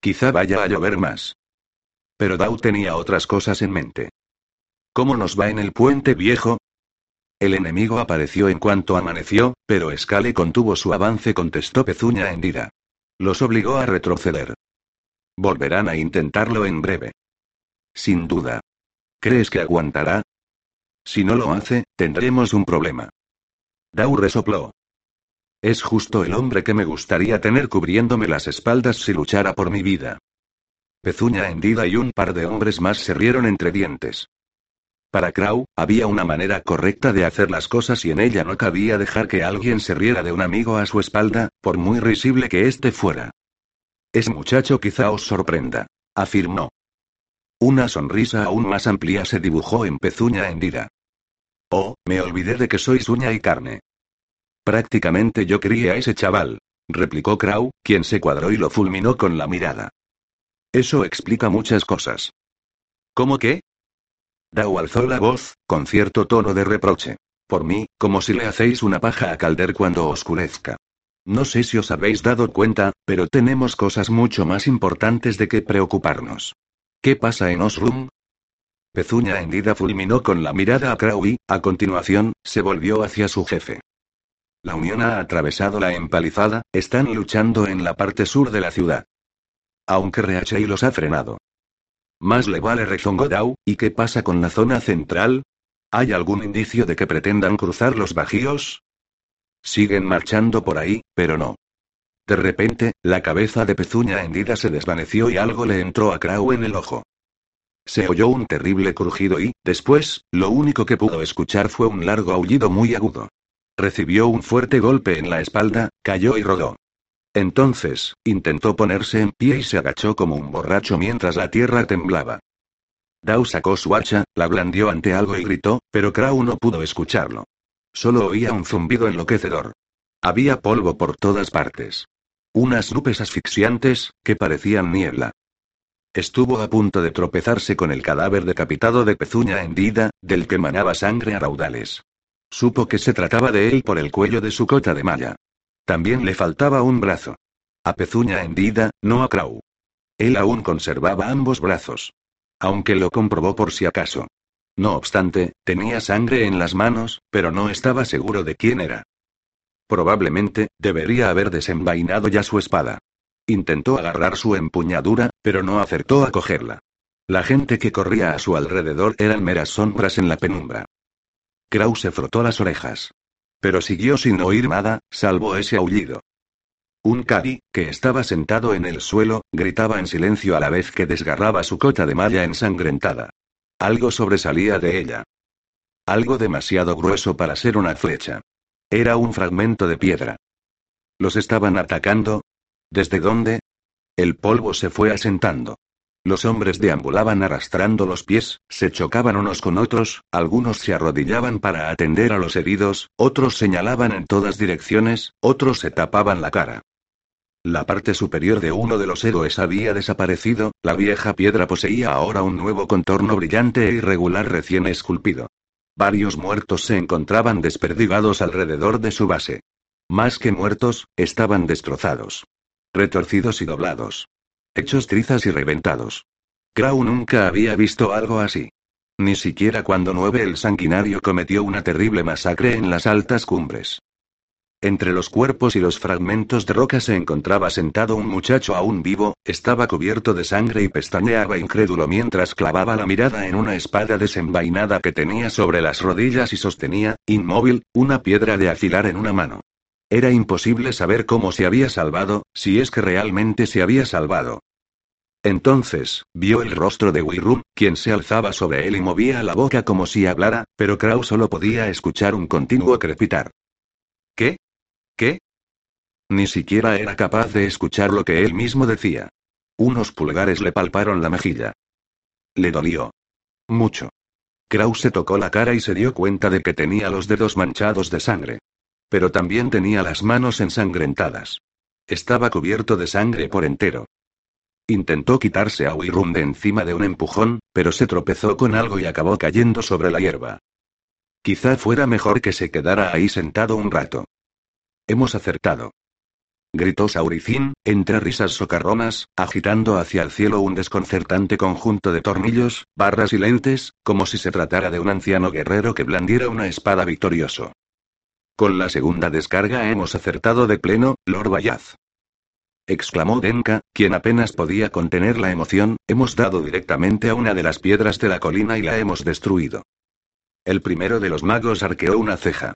Quizá vaya a llover más. Pero Dau tenía otras cosas en mente. ¿Cómo nos va en el puente viejo? El enemigo apareció en cuanto amaneció, pero Scale contuvo su avance, contestó Pezuña hendida. Los obligó a retroceder. Volverán a intentarlo en breve. Sin duda. ¿Crees que aguantará? Si no lo hace, tendremos un problema. Dau resopló. Es justo el hombre que me gustaría tener cubriéndome las espaldas si luchara por mi vida. Pezuña hendida y un par de hombres más se rieron entre dientes. Para Crow, había una manera correcta de hacer las cosas y en ella no cabía dejar que alguien se riera de un amigo a su espalda, por muy risible que éste fuera. Ese muchacho quizá os sorprenda, afirmó. Una sonrisa aún más amplia se dibujó en pezuña hendida. Oh, me olvidé de que sois uña y carne. Prácticamente yo quería a ese chaval, replicó Crow, quien se cuadró y lo fulminó con la mirada. Eso explica muchas cosas. ¿Cómo qué? Dao alzó la voz, con cierto tono de reproche. Por mí, como si le hacéis una paja a Calder cuando oscurezca. No sé si os habéis dado cuenta, pero tenemos cosas mucho más importantes de que preocuparnos. ¿Qué pasa en Osrum? Pezuña hendida fulminó con la mirada a Crow a continuación, se volvió hacia su jefe. La Unión ha atravesado la empalizada, están luchando en la parte sur de la ciudad. Aunque Reachey los ha frenado. Más le vale rezongó Dao, ¿y qué pasa con la zona central? ¿Hay algún indicio de que pretendan cruzar los bajíos? Siguen marchando por ahí, pero no. De repente, la cabeza de pezuña hendida se desvaneció y algo le entró a Crow en el ojo. Se oyó un terrible crujido y, después, lo único que pudo escuchar fue un largo aullido muy agudo. Recibió un fuerte golpe en la espalda, cayó y rodó. Entonces, intentó ponerse en pie y se agachó como un borracho mientras la tierra temblaba. Dao sacó su hacha, la blandió ante algo y gritó, pero Crow no pudo escucharlo. Solo oía un zumbido enloquecedor. Había polvo por todas partes. Unas nubes asfixiantes, que parecían niebla. Estuvo a punto de tropezarse con el cadáver decapitado de pezuña hendida, del que manaba sangre a raudales. Supo que se trataba de él por el cuello de su cota de malla. También le faltaba un brazo. A Pezuña hendida, no a Crow. Él aún conservaba ambos brazos. Aunque lo comprobó por si acaso. No obstante, tenía sangre en las manos, pero no estaba seguro de quién era. Probablemente, debería haber desenvainado ya su espada. Intentó agarrar su empuñadura, pero no acertó a cogerla. La gente que corría a su alrededor eran meras sombras en la penumbra. Crow se frotó las orejas. Pero siguió sin oír nada, salvo ese aullido. Un Kari, que estaba sentado en el suelo, gritaba en silencio a la vez que desgarraba su cota de malla ensangrentada. Algo sobresalía de ella. Algo demasiado grueso para ser una flecha. Era un fragmento de piedra. ¿Los estaban atacando? ¿Desde dónde? El polvo se fue asentando. Los hombres deambulaban arrastrando los pies, se chocaban unos con otros, algunos se arrodillaban para atender a los heridos, otros señalaban en todas direcciones, otros se tapaban la cara. La parte superior de uno de los héroes había desaparecido, la vieja piedra poseía ahora un nuevo contorno brillante e irregular recién esculpido. Varios muertos se encontraban desperdigados alrededor de su base. Más que muertos, estaban destrozados. Retorcidos y doblados hechos trizas y reventados. Crow nunca había visto algo así. Ni siquiera cuando Nueve el Sanguinario cometió una terrible masacre en las altas cumbres. Entre los cuerpos y los fragmentos de roca se encontraba sentado un muchacho aún vivo, estaba cubierto de sangre y pestañeaba incrédulo mientras clavaba la mirada en una espada desenvainada que tenía sobre las rodillas y sostenía, inmóvil, una piedra de afilar en una mano. Era imposible saber cómo se había salvado, si es que realmente se había salvado. Entonces, vio el rostro de Wirrum, quien se alzaba sobre él y movía la boca como si hablara, pero Krau solo podía escuchar un continuo crepitar. ¿Qué? ¿Qué? Ni siquiera era capaz de escuchar lo que él mismo decía. Unos pulgares le palparon la mejilla. Le dolió. Mucho. Kraus se tocó la cara y se dio cuenta de que tenía los dedos manchados de sangre. Pero también tenía las manos ensangrentadas. Estaba cubierto de sangre por entero. Intentó quitarse a Wirum de encima de un empujón, pero se tropezó con algo y acabó cayendo sobre la hierba. Quizá fuera mejor que se quedara ahí sentado un rato. Hemos acertado gritó Sauricín, entre risas socarronas, agitando hacia el cielo un desconcertante conjunto de tornillos, barras y lentes, como si se tratara de un anciano guerrero que blandiera una espada victorioso. Con la segunda descarga hemos acertado de pleno, Lord Bayaz. Exclamó Denka, quien apenas podía contener la emoción, hemos dado directamente a una de las piedras de la colina y la hemos destruido. El primero de los magos arqueó una ceja.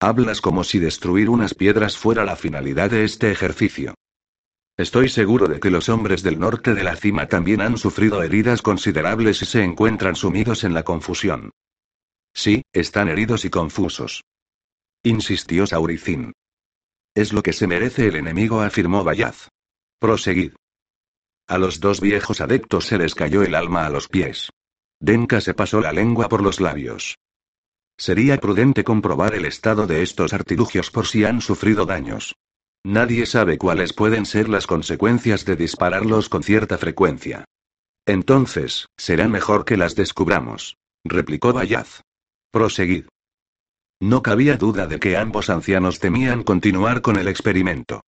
Hablas como si destruir unas piedras fuera la finalidad de este ejercicio. Estoy seguro de que los hombres del norte de la cima también han sufrido heridas considerables y se encuentran sumidos en la confusión. Sí, están heridos y confusos. Insistió Sauricín. Es lo que se merece el enemigo, afirmó Bayaz. Proseguid. A los dos viejos adeptos se les cayó el alma a los pies. Denka se pasó la lengua por los labios. Sería prudente comprobar el estado de estos artilugios por si han sufrido daños. Nadie sabe cuáles pueden ser las consecuencias de dispararlos con cierta frecuencia. Entonces, será mejor que las descubramos. Replicó Bayaz. Proseguid. No cabía duda de que ambos ancianos temían continuar con el experimento.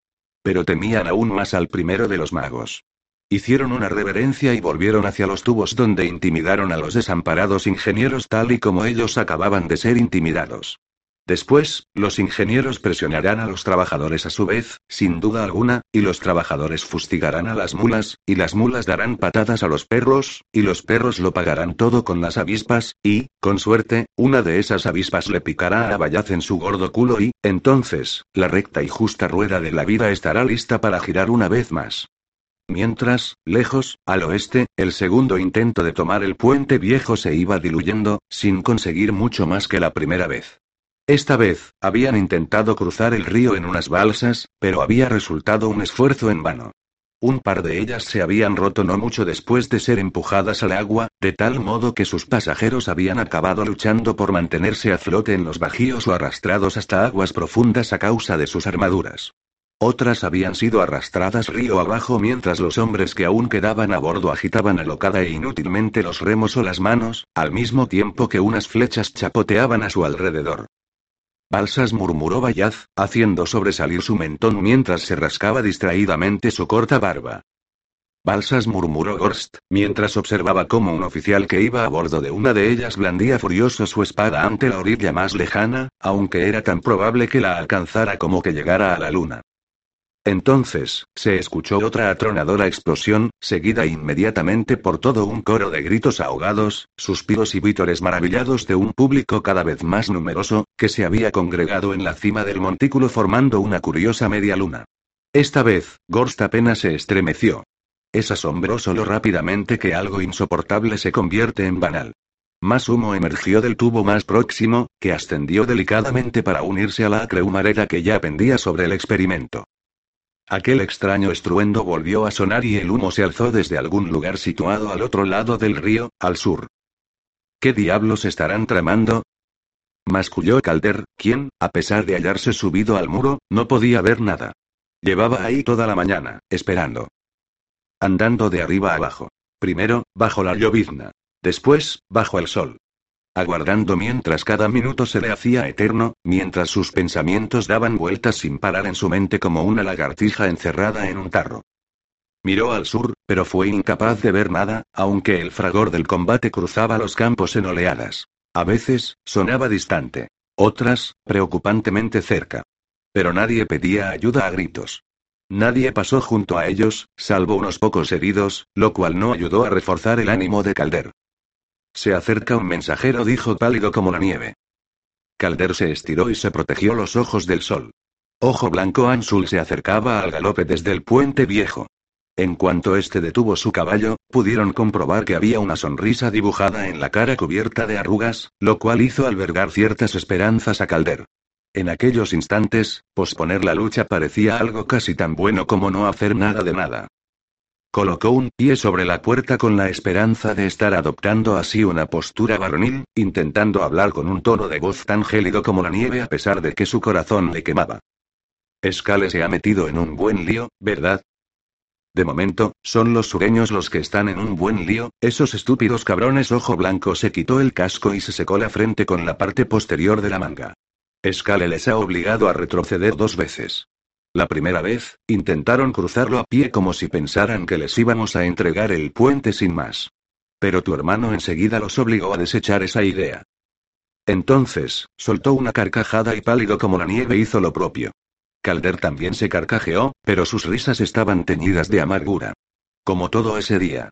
Pero temían aún más al primero de los magos. Hicieron una reverencia y volvieron hacia los tubos donde intimidaron a los desamparados ingenieros tal y como ellos acababan de ser intimidados. Después, los ingenieros presionarán a los trabajadores a su vez, sin duda alguna, y los trabajadores fustigarán a las mulas, y las mulas darán patadas a los perros, y los perros lo pagarán todo con las avispas, y, con suerte, una de esas avispas le picará a Bayaz en su gordo culo y, entonces, la recta y justa rueda de la vida estará lista para girar una vez más. Mientras, lejos, al oeste, el segundo intento de tomar el puente viejo se iba diluyendo, sin conseguir mucho más que la primera vez. Esta vez, habían intentado cruzar el río en unas balsas, pero había resultado un esfuerzo en vano. Un par de ellas se habían roto no mucho después de ser empujadas al agua, de tal modo que sus pasajeros habían acabado luchando por mantenerse a flote en los bajíos o arrastrados hasta aguas profundas a causa de sus armaduras. Otras habían sido arrastradas río abajo mientras los hombres que aún quedaban a bordo agitaban alocada e inútilmente los remos o las manos, al mismo tiempo que unas flechas chapoteaban a su alrededor. Balsas murmuró Bayaz, haciendo sobresalir su mentón mientras se rascaba distraídamente su corta barba. Balsas murmuró Gorst, mientras observaba cómo un oficial que iba a bordo de una de ellas blandía furioso su espada ante la orilla más lejana, aunque era tan probable que la alcanzara como que llegara a la luna. Entonces, se escuchó otra atronadora explosión, seguida inmediatamente por todo un coro de gritos ahogados, suspiros y vítores maravillados de un público cada vez más numeroso, que se había congregado en la cima del montículo formando una curiosa media luna. Esta vez, Gorst apenas se estremeció. Es asombroso lo rápidamente que algo insoportable se convierte en banal. Más humo emergió del tubo más próximo, que ascendió delicadamente para unirse a la acre humareda que ya pendía sobre el experimento. Aquel extraño estruendo volvió a sonar y el humo se alzó desde algún lugar situado al otro lado del río, al sur. ¿Qué diablos estarán tramando? Masculló Calder, quien, a pesar de hallarse subido al muro, no podía ver nada. Llevaba ahí toda la mañana, esperando. Andando de arriba abajo. Primero, bajo la llovizna. Después, bajo el sol aguardando mientras cada minuto se le hacía eterno, mientras sus pensamientos daban vueltas sin parar en su mente como una lagartija encerrada en un tarro. Miró al sur, pero fue incapaz de ver nada, aunque el fragor del combate cruzaba los campos en oleadas. A veces, sonaba distante. Otras, preocupantemente cerca. Pero nadie pedía ayuda a gritos. Nadie pasó junto a ellos, salvo unos pocos heridos, lo cual no ayudó a reforzar el ánimo de Calder. Se acerca un mensajero, dijo pálido como la nieve. Calder se estiró y se protegió los ojos del sol. Ojo blanco Ansul se acercaba al galope desde el puente viejo. En cuanto este detuvo su caballo, pudieron comprobar que había una sonrisa dibujada en la cara cubierta de arrugas, lo cual hizo albergar ciertas esperanzas a Calder. En aquellos instantes, posponer la lucha parecía algo casi tan bueno como no hacer nada de nada. Colocó un pie sobre la puerta con la esperanza de estar adoptando así una postura varonil, intentando hablar con un tono de voz tan gélido como la nieve a pesar de que su corazón le quemaba. Escale se ha metido en un buen lío, ¿verdad? De momento, son los sureños los que están en un buen lío, esos estúpidos cabrones ojo blanco se quitó el casco y se secó la frente con la parte posterior de la manga. Escale les ha obligado a retroceder dos veces. La primera vez, intentaron cruzarlo a pie como si pensaran que les íbamos a entregar el puente sin más. Pero tu hermano enseguida los obligó a desechar esa idea. Entonces, soltó una carcajada y pálido como la nieve hizo lo propio. Calder también se carcajeó, pero sus risas estaban teñidas de amargura. Como todo ese día.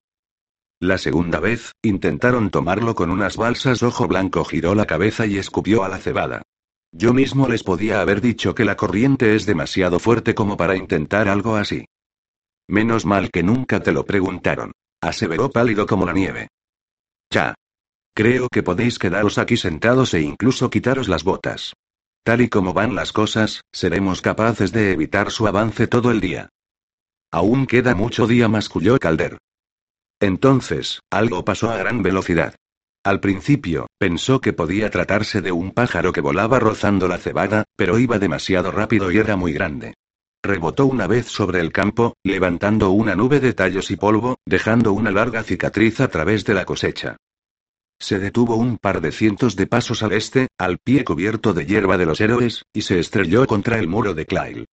La segunda vez, intentaron tomarlo con unas balsas. Ojo Blanco giró la cabeza y escupió a la cebada. Yo mismo les podía haber dicho que la corriente es demasiado fuerte como para intentar algo así. Menos mal que nunca te lo preguntaron. Aseveró pálido como la nieve. Ya. Creo que podéis quedaros aquí sentados e incluso quitaros las botas. Tal y como van las cosas, seremos capaces de evitar su avance todo el día. Aún queda mucho día, masculló Calder. Entonces, algo pasó a gran velocidad. Al principio, pensó que podía tratarse de un pájaro que volaba rozando la cebada, pero iba demasiado rápido y era muy grande. Rebotó una vez sobre el campo, levantando una nube de tallos y polvo, dejando una larga cicatriz a través de la cosecha. Se detuvo un par de cientos de pasos al este, al pie cubierto de hierba de los héroes, y se estrelló contra el muro de Clayle.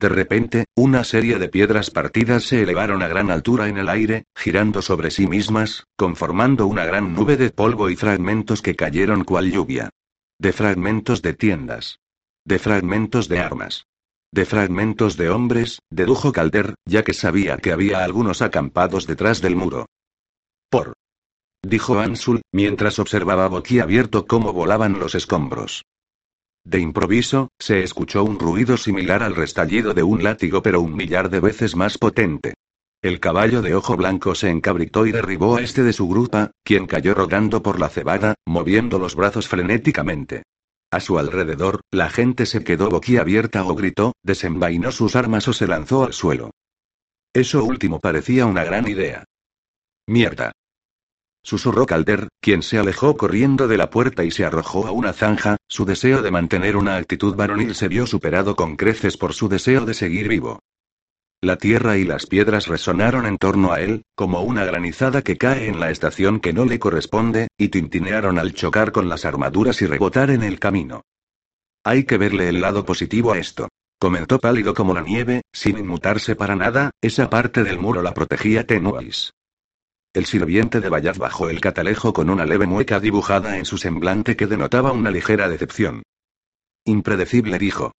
De repente, una serie de piedras partidas se elevaron a gran altura en el aire, girando sobre sí mismas, conformando una gran nube de polvo y fragmentos que cayeron cual lluvia. De fragmentos de tiendas. De fragmentos de armas. De fragmentos de hombres, dedujo Calder, ya que sabía que había algunos acampados detrás del muro. Por. Dijo Ansul, mientras observaba boquiabierto cómo volaban los escombros. De improviso, se escuchó un ruido similar al restallido de un látigo pero un millar de veces más potente. El caballo de ojo blanco se encabritó y derribó a este de su grupa, quien cayó rodando por la cebada, moviendo los brazos frenéticamente. A su alrededor, la gente se quedó boquiabierta o gritó, desenvainó sus armas o se lanzó al suelo. Eso último parecía una gran idea. Mierda. Susurró Calder, quien se alejó corriendo de la puerta y se arrojó a una zanja, su deseo de mantener una actitud varonil se vio superado con creces por su deseo de seguir vivo. La tierra y las piedras resonaron en torno a él, como una granizada que cae en la estación que no le corresponde, y tintinearon al chocar con las armaduras y rebotar en el camino. Hay que verle el lado positivo a esto. Comentó pálido como la nieve, sin inmutarse para nada, esa parte del muro la protegía Tenuis. El sirviente de Bayaz bajó el catalejo con una leve mueca dibujada en su semblante que denotaba una ligera decepción. Impredecible dijo.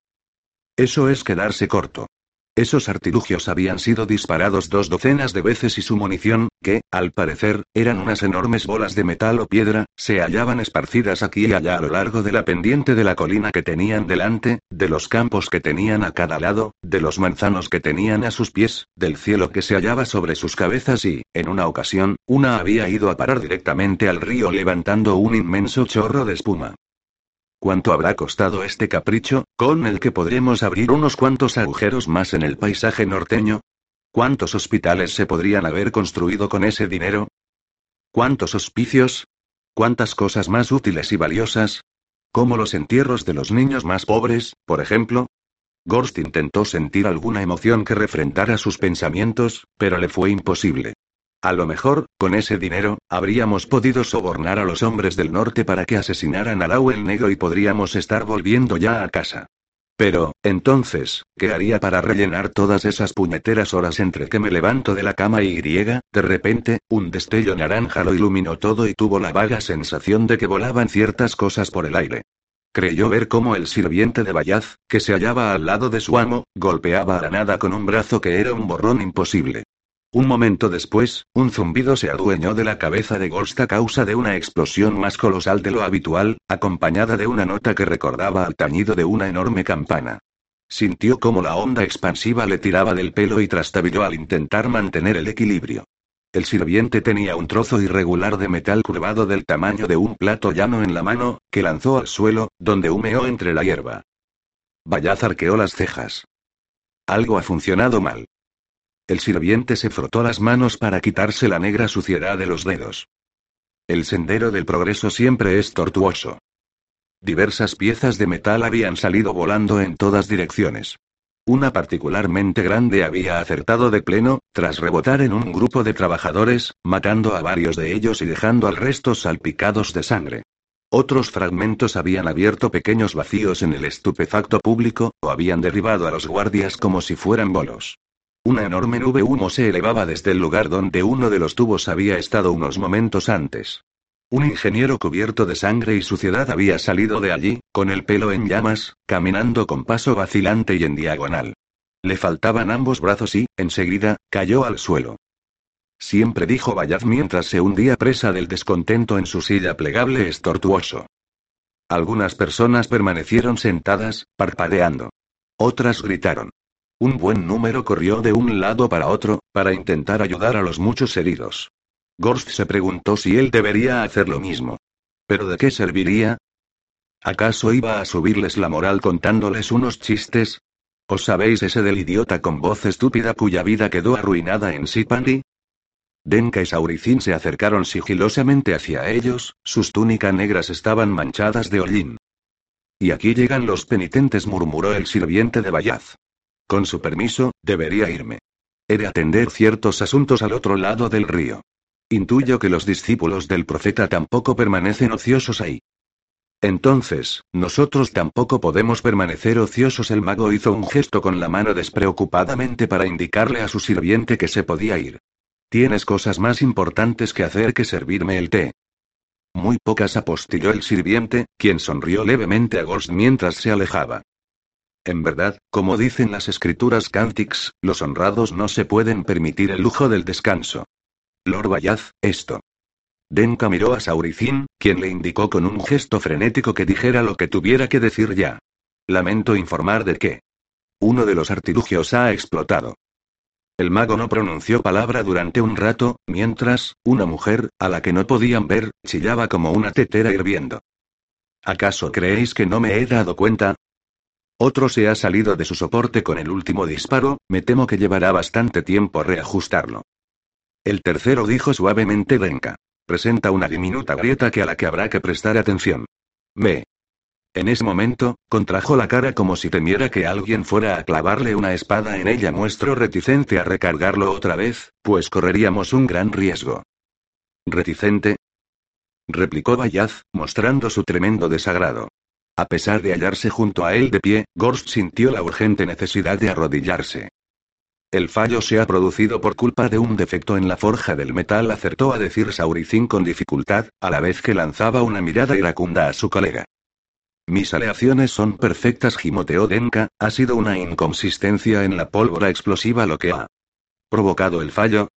Eso es quedarse corto. Esos artilugios habían sido disparados dos docenas de veces y su munición, que, al parecer, eran unas enormes bolas de metal o piedra, se hallaban esparcidas aquí y allá a lo largo de la pendiente de la colina que tenían delante, de los campos que tenían a cada lado, de los manzanos que tenían a sus pies, del cielo que se hallaba sobre sus cabezas y, en una ocasión, una había ido a parar directamente al río levantando un inmenso chorro de espuma. ¿Cuánto habrá costado este capricho, con el que podremos abrir unos cuantos agujeros más en el paisaje norteño? ¿Cuántos hospitales se podrían haber construido con ese dinero? ¿Cuántos hospicios? ¿Cuántas cosas más útiles y valiosas? ¿Como los entierros de los niños más pobres, por ejemplo? Gorst intentó sentir alguna emoción que refrentara sus pensamientos, pero le fue imposible. A lo mejor, con ese dinero, habríamos podido sobornar a los hombres del norte para que asesinaran a el Negro y podríamos estar volviendo ya a casa. Pero, entonces, ¿qué haría para rellenar todas esas puñeteras horas entre que me levanto de la cama y griega? De repente, un destello naranja lo iluminó todo y tuvo la vaga sensación de que volaban ciertas cosas por el aire. Creyó ver cómo el sirviente de Bayaz, que se hallaba al lado de su amo, golpeaba a la nada con un brazo que era un borrón imposible. Un momento después, un zumbido se adueñó de la cabeza de Ghost a causa de una explosión más colosal de lo habitual, acompañada de una nota que recordaba al tañido de una enorme campana. Sintió como la onda expansiva le tiraba del pelo y trastabilló al intentar mantener el equilibrio. El sirviente tenía un trozo irregular de metal curvado del tamaño de un plato llano en la mano, que lanzó al suelo, donde humeó entre la hierba. Bayaz arqueó las cejas. Algo ha funcionado mal. El sirviente se frotó las manos para quitarse la negra suciedad de los dedos. El sendero del progreso siempre es tortuoso. Diversas piezas de metal habían salido volando en todas direcciones. Una particularmente grande había acertado de pleno, tras rebotar en un grupo de trabajadores, matando a varios de ellos y dejando al resto salpicados de sangre. Otros fragmentos habían abierto pequeños vacíos en el estupefacto público, o habían derribado a los guardias como si fueran bolos. Una enorme nube humo se elevaba desde el lugar donde uno de los tubos había estado unos momentos antes. Un ingeniero cubierto de sangre y suciedad había salido de allí, con el pelo en llamas, caminando con paso vacilante y en diagonal. Le faltaban ambos brazos y, enseguida, cayó al suelo. Siempre dijo Bayaz mientras se hundía presa del descontento en su silla plegable estortuoso. Algunas personas permanecieron sentadas, parpadeando. Otras gritaron. Un buen número corrió de un lado para otro, para intentar ayudar a los muchos heridos. Gorst se preguntó si él debería hacer lo mismo. ¿Pero de qué serviría? ¿Acaso iba a subirles la moral contándoles unos chistes? ¿Os sabéis ese del idiota con voz estúpida cuya vida quedó arruinada en Sipandi? Denka y Sauricin se acercaron sigilosamente hacia ellos, sus túnicas negras estaban manchadas de hollín. Y aquí llegan los penitentes, murmuró el sirviente de Bayaz. Con su permiso, debería irme. He de atender ciertos asuntos al otro lado del río. Intuyo que los discípulos del profeta tampoco permanecen ociosos ahí. Entonces, nosotros tampoco podemos permanecer ociosos. El mago hizo un gesto con la mano despreocupadamente para indicarle a su sirviente que se podía ir. Tienes cosas más importantes que hacer que servirme el té. Muy pocas apostilló el sirviente, quien sonrió levemente a Ghost mientras se alejaba. En verdad, como dicen las escrituras cántics, los honrados no se pueden permitir el lujo del descanso. Lord Bayaz, esto. Denka miró a Sauricin, quien le indicó con un gesto frenético que dijera lo que tuviera que decir ya. Lamento informar de que. Uno de los artilugios ha explotado. El mago no pronunció palabra durante un rato, mientras, una mujer, a la que no podían ver, chillaba como una tetera hirviendo. ¿Acaso creéis que no me he dado cuenta? Otro se ha salido de su soporte con el último disparo, me temo que llevará bastante tiempo reajustarlo. El tercero dijo suavemente Denka. Presenta una diminuta grieta que a la que habrá que prestar atención. Me. En ese momento, contrajo la cara como si temiera que alguien fuera a clavarle una espada en ella. Muestro reticente a recargarlo otra vez, pues correríamos un gran riesgo. ¿Reticente? replicó Bayaz, mostrando su tremendo desagrado. A pesar de hallarse junto a él de pie, Gorst sintió la urgente necesidad de arrodillarse. El fallo se ha producido por culpa de un defecto en la forja del metal, acertó a decir Sauricin con dificultad, a la vez que lanzaba una mirada iracunda a su colega. Mis aleaciones son perfectas, gimoteó Denka, ha sido una inconsistencia en la pólvora explosiva lo que ha provocado el fallo.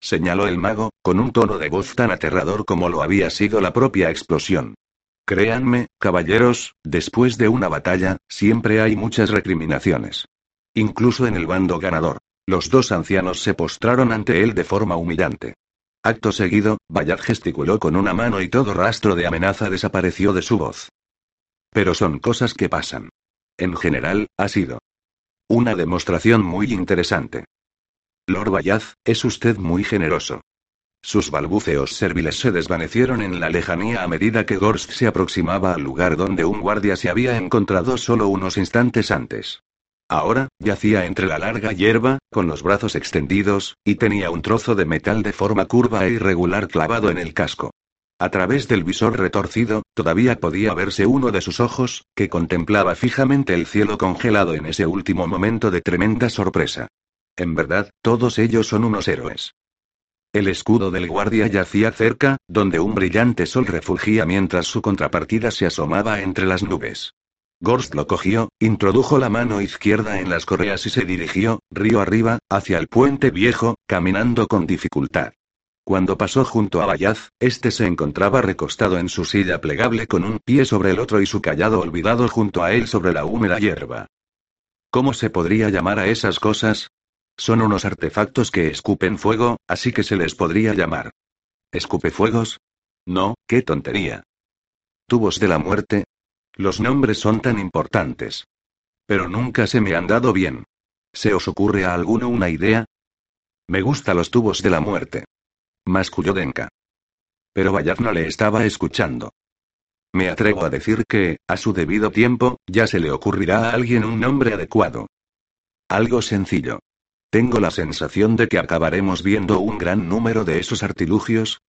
Señaló el mago, con un tono de voz tan aterrador como lo había sido la propia explosión. Créanme, caballeros, después de una batalla, siempre hay muchas recriminaciones. Incluso en el bando ganador. Los dos ancianos se postraron ante él de forma humillante. Acto seguido, Bayard gesticuló con una mano y todo rastro de amenaza desapareció de su voz. Pero son cosas que pasan. En general, ha sido una demostración muy interesante. Lord Bayaz, es usted muy generoso. Sus balbuceos serviles se desvanecieron en la lejanía a medida que Gorst se aproximaba al lugar donde un guardia se había encontrado solo unos instantes antes. Ahora, yacía entre la larga hierba, con los brazos extendidos, y tenía un trozo de metal de forma curva e irregular clavado en el casco. A través del visor retorcido, todavía podía verse uno de sus ojos, que contemplaba fijamente el cielo congelado en ese último momento de tremenda sorpresa. En verdad, todos ellos son unos héroes. El escudo del guardia yacía cerca, donde un brillante sol refugía mientras su contrapartida se asomaba entre las nubes. Gorst lo cogió, introdujo la mano izquierda en las correas y se dirigió, río arriba, hacia el puente viejo, caminando con dificultad. Cuando pasó junto a Bayaz, este se encontraba recostado en su silla plegable con un pie sobre el otro y su callado olvidado junto a él sobre la húmeda hierba. ¿Cómo se podría llamar a esas cosas? Son unos artefactos que escupen fuego, así que se les podría llamar. ¿Escupefuegos? No, qué tontería. ¿Tubos de la muerte? Los nombres son tan importantes. Pero nunca se me han dado bien. ¿Se os ocurre a alguno una idea? Me gusta los tubos de la muerte. Masculló. Pero Bayard no le estaba escuchando. Me atrevo a decir que, a su debido tiempo, ya se le ocurrirá a alguien un nombre adecuado. Algo sencillo. Tengo la sensación de que acabaremos viendo un gran número de esos artilugios,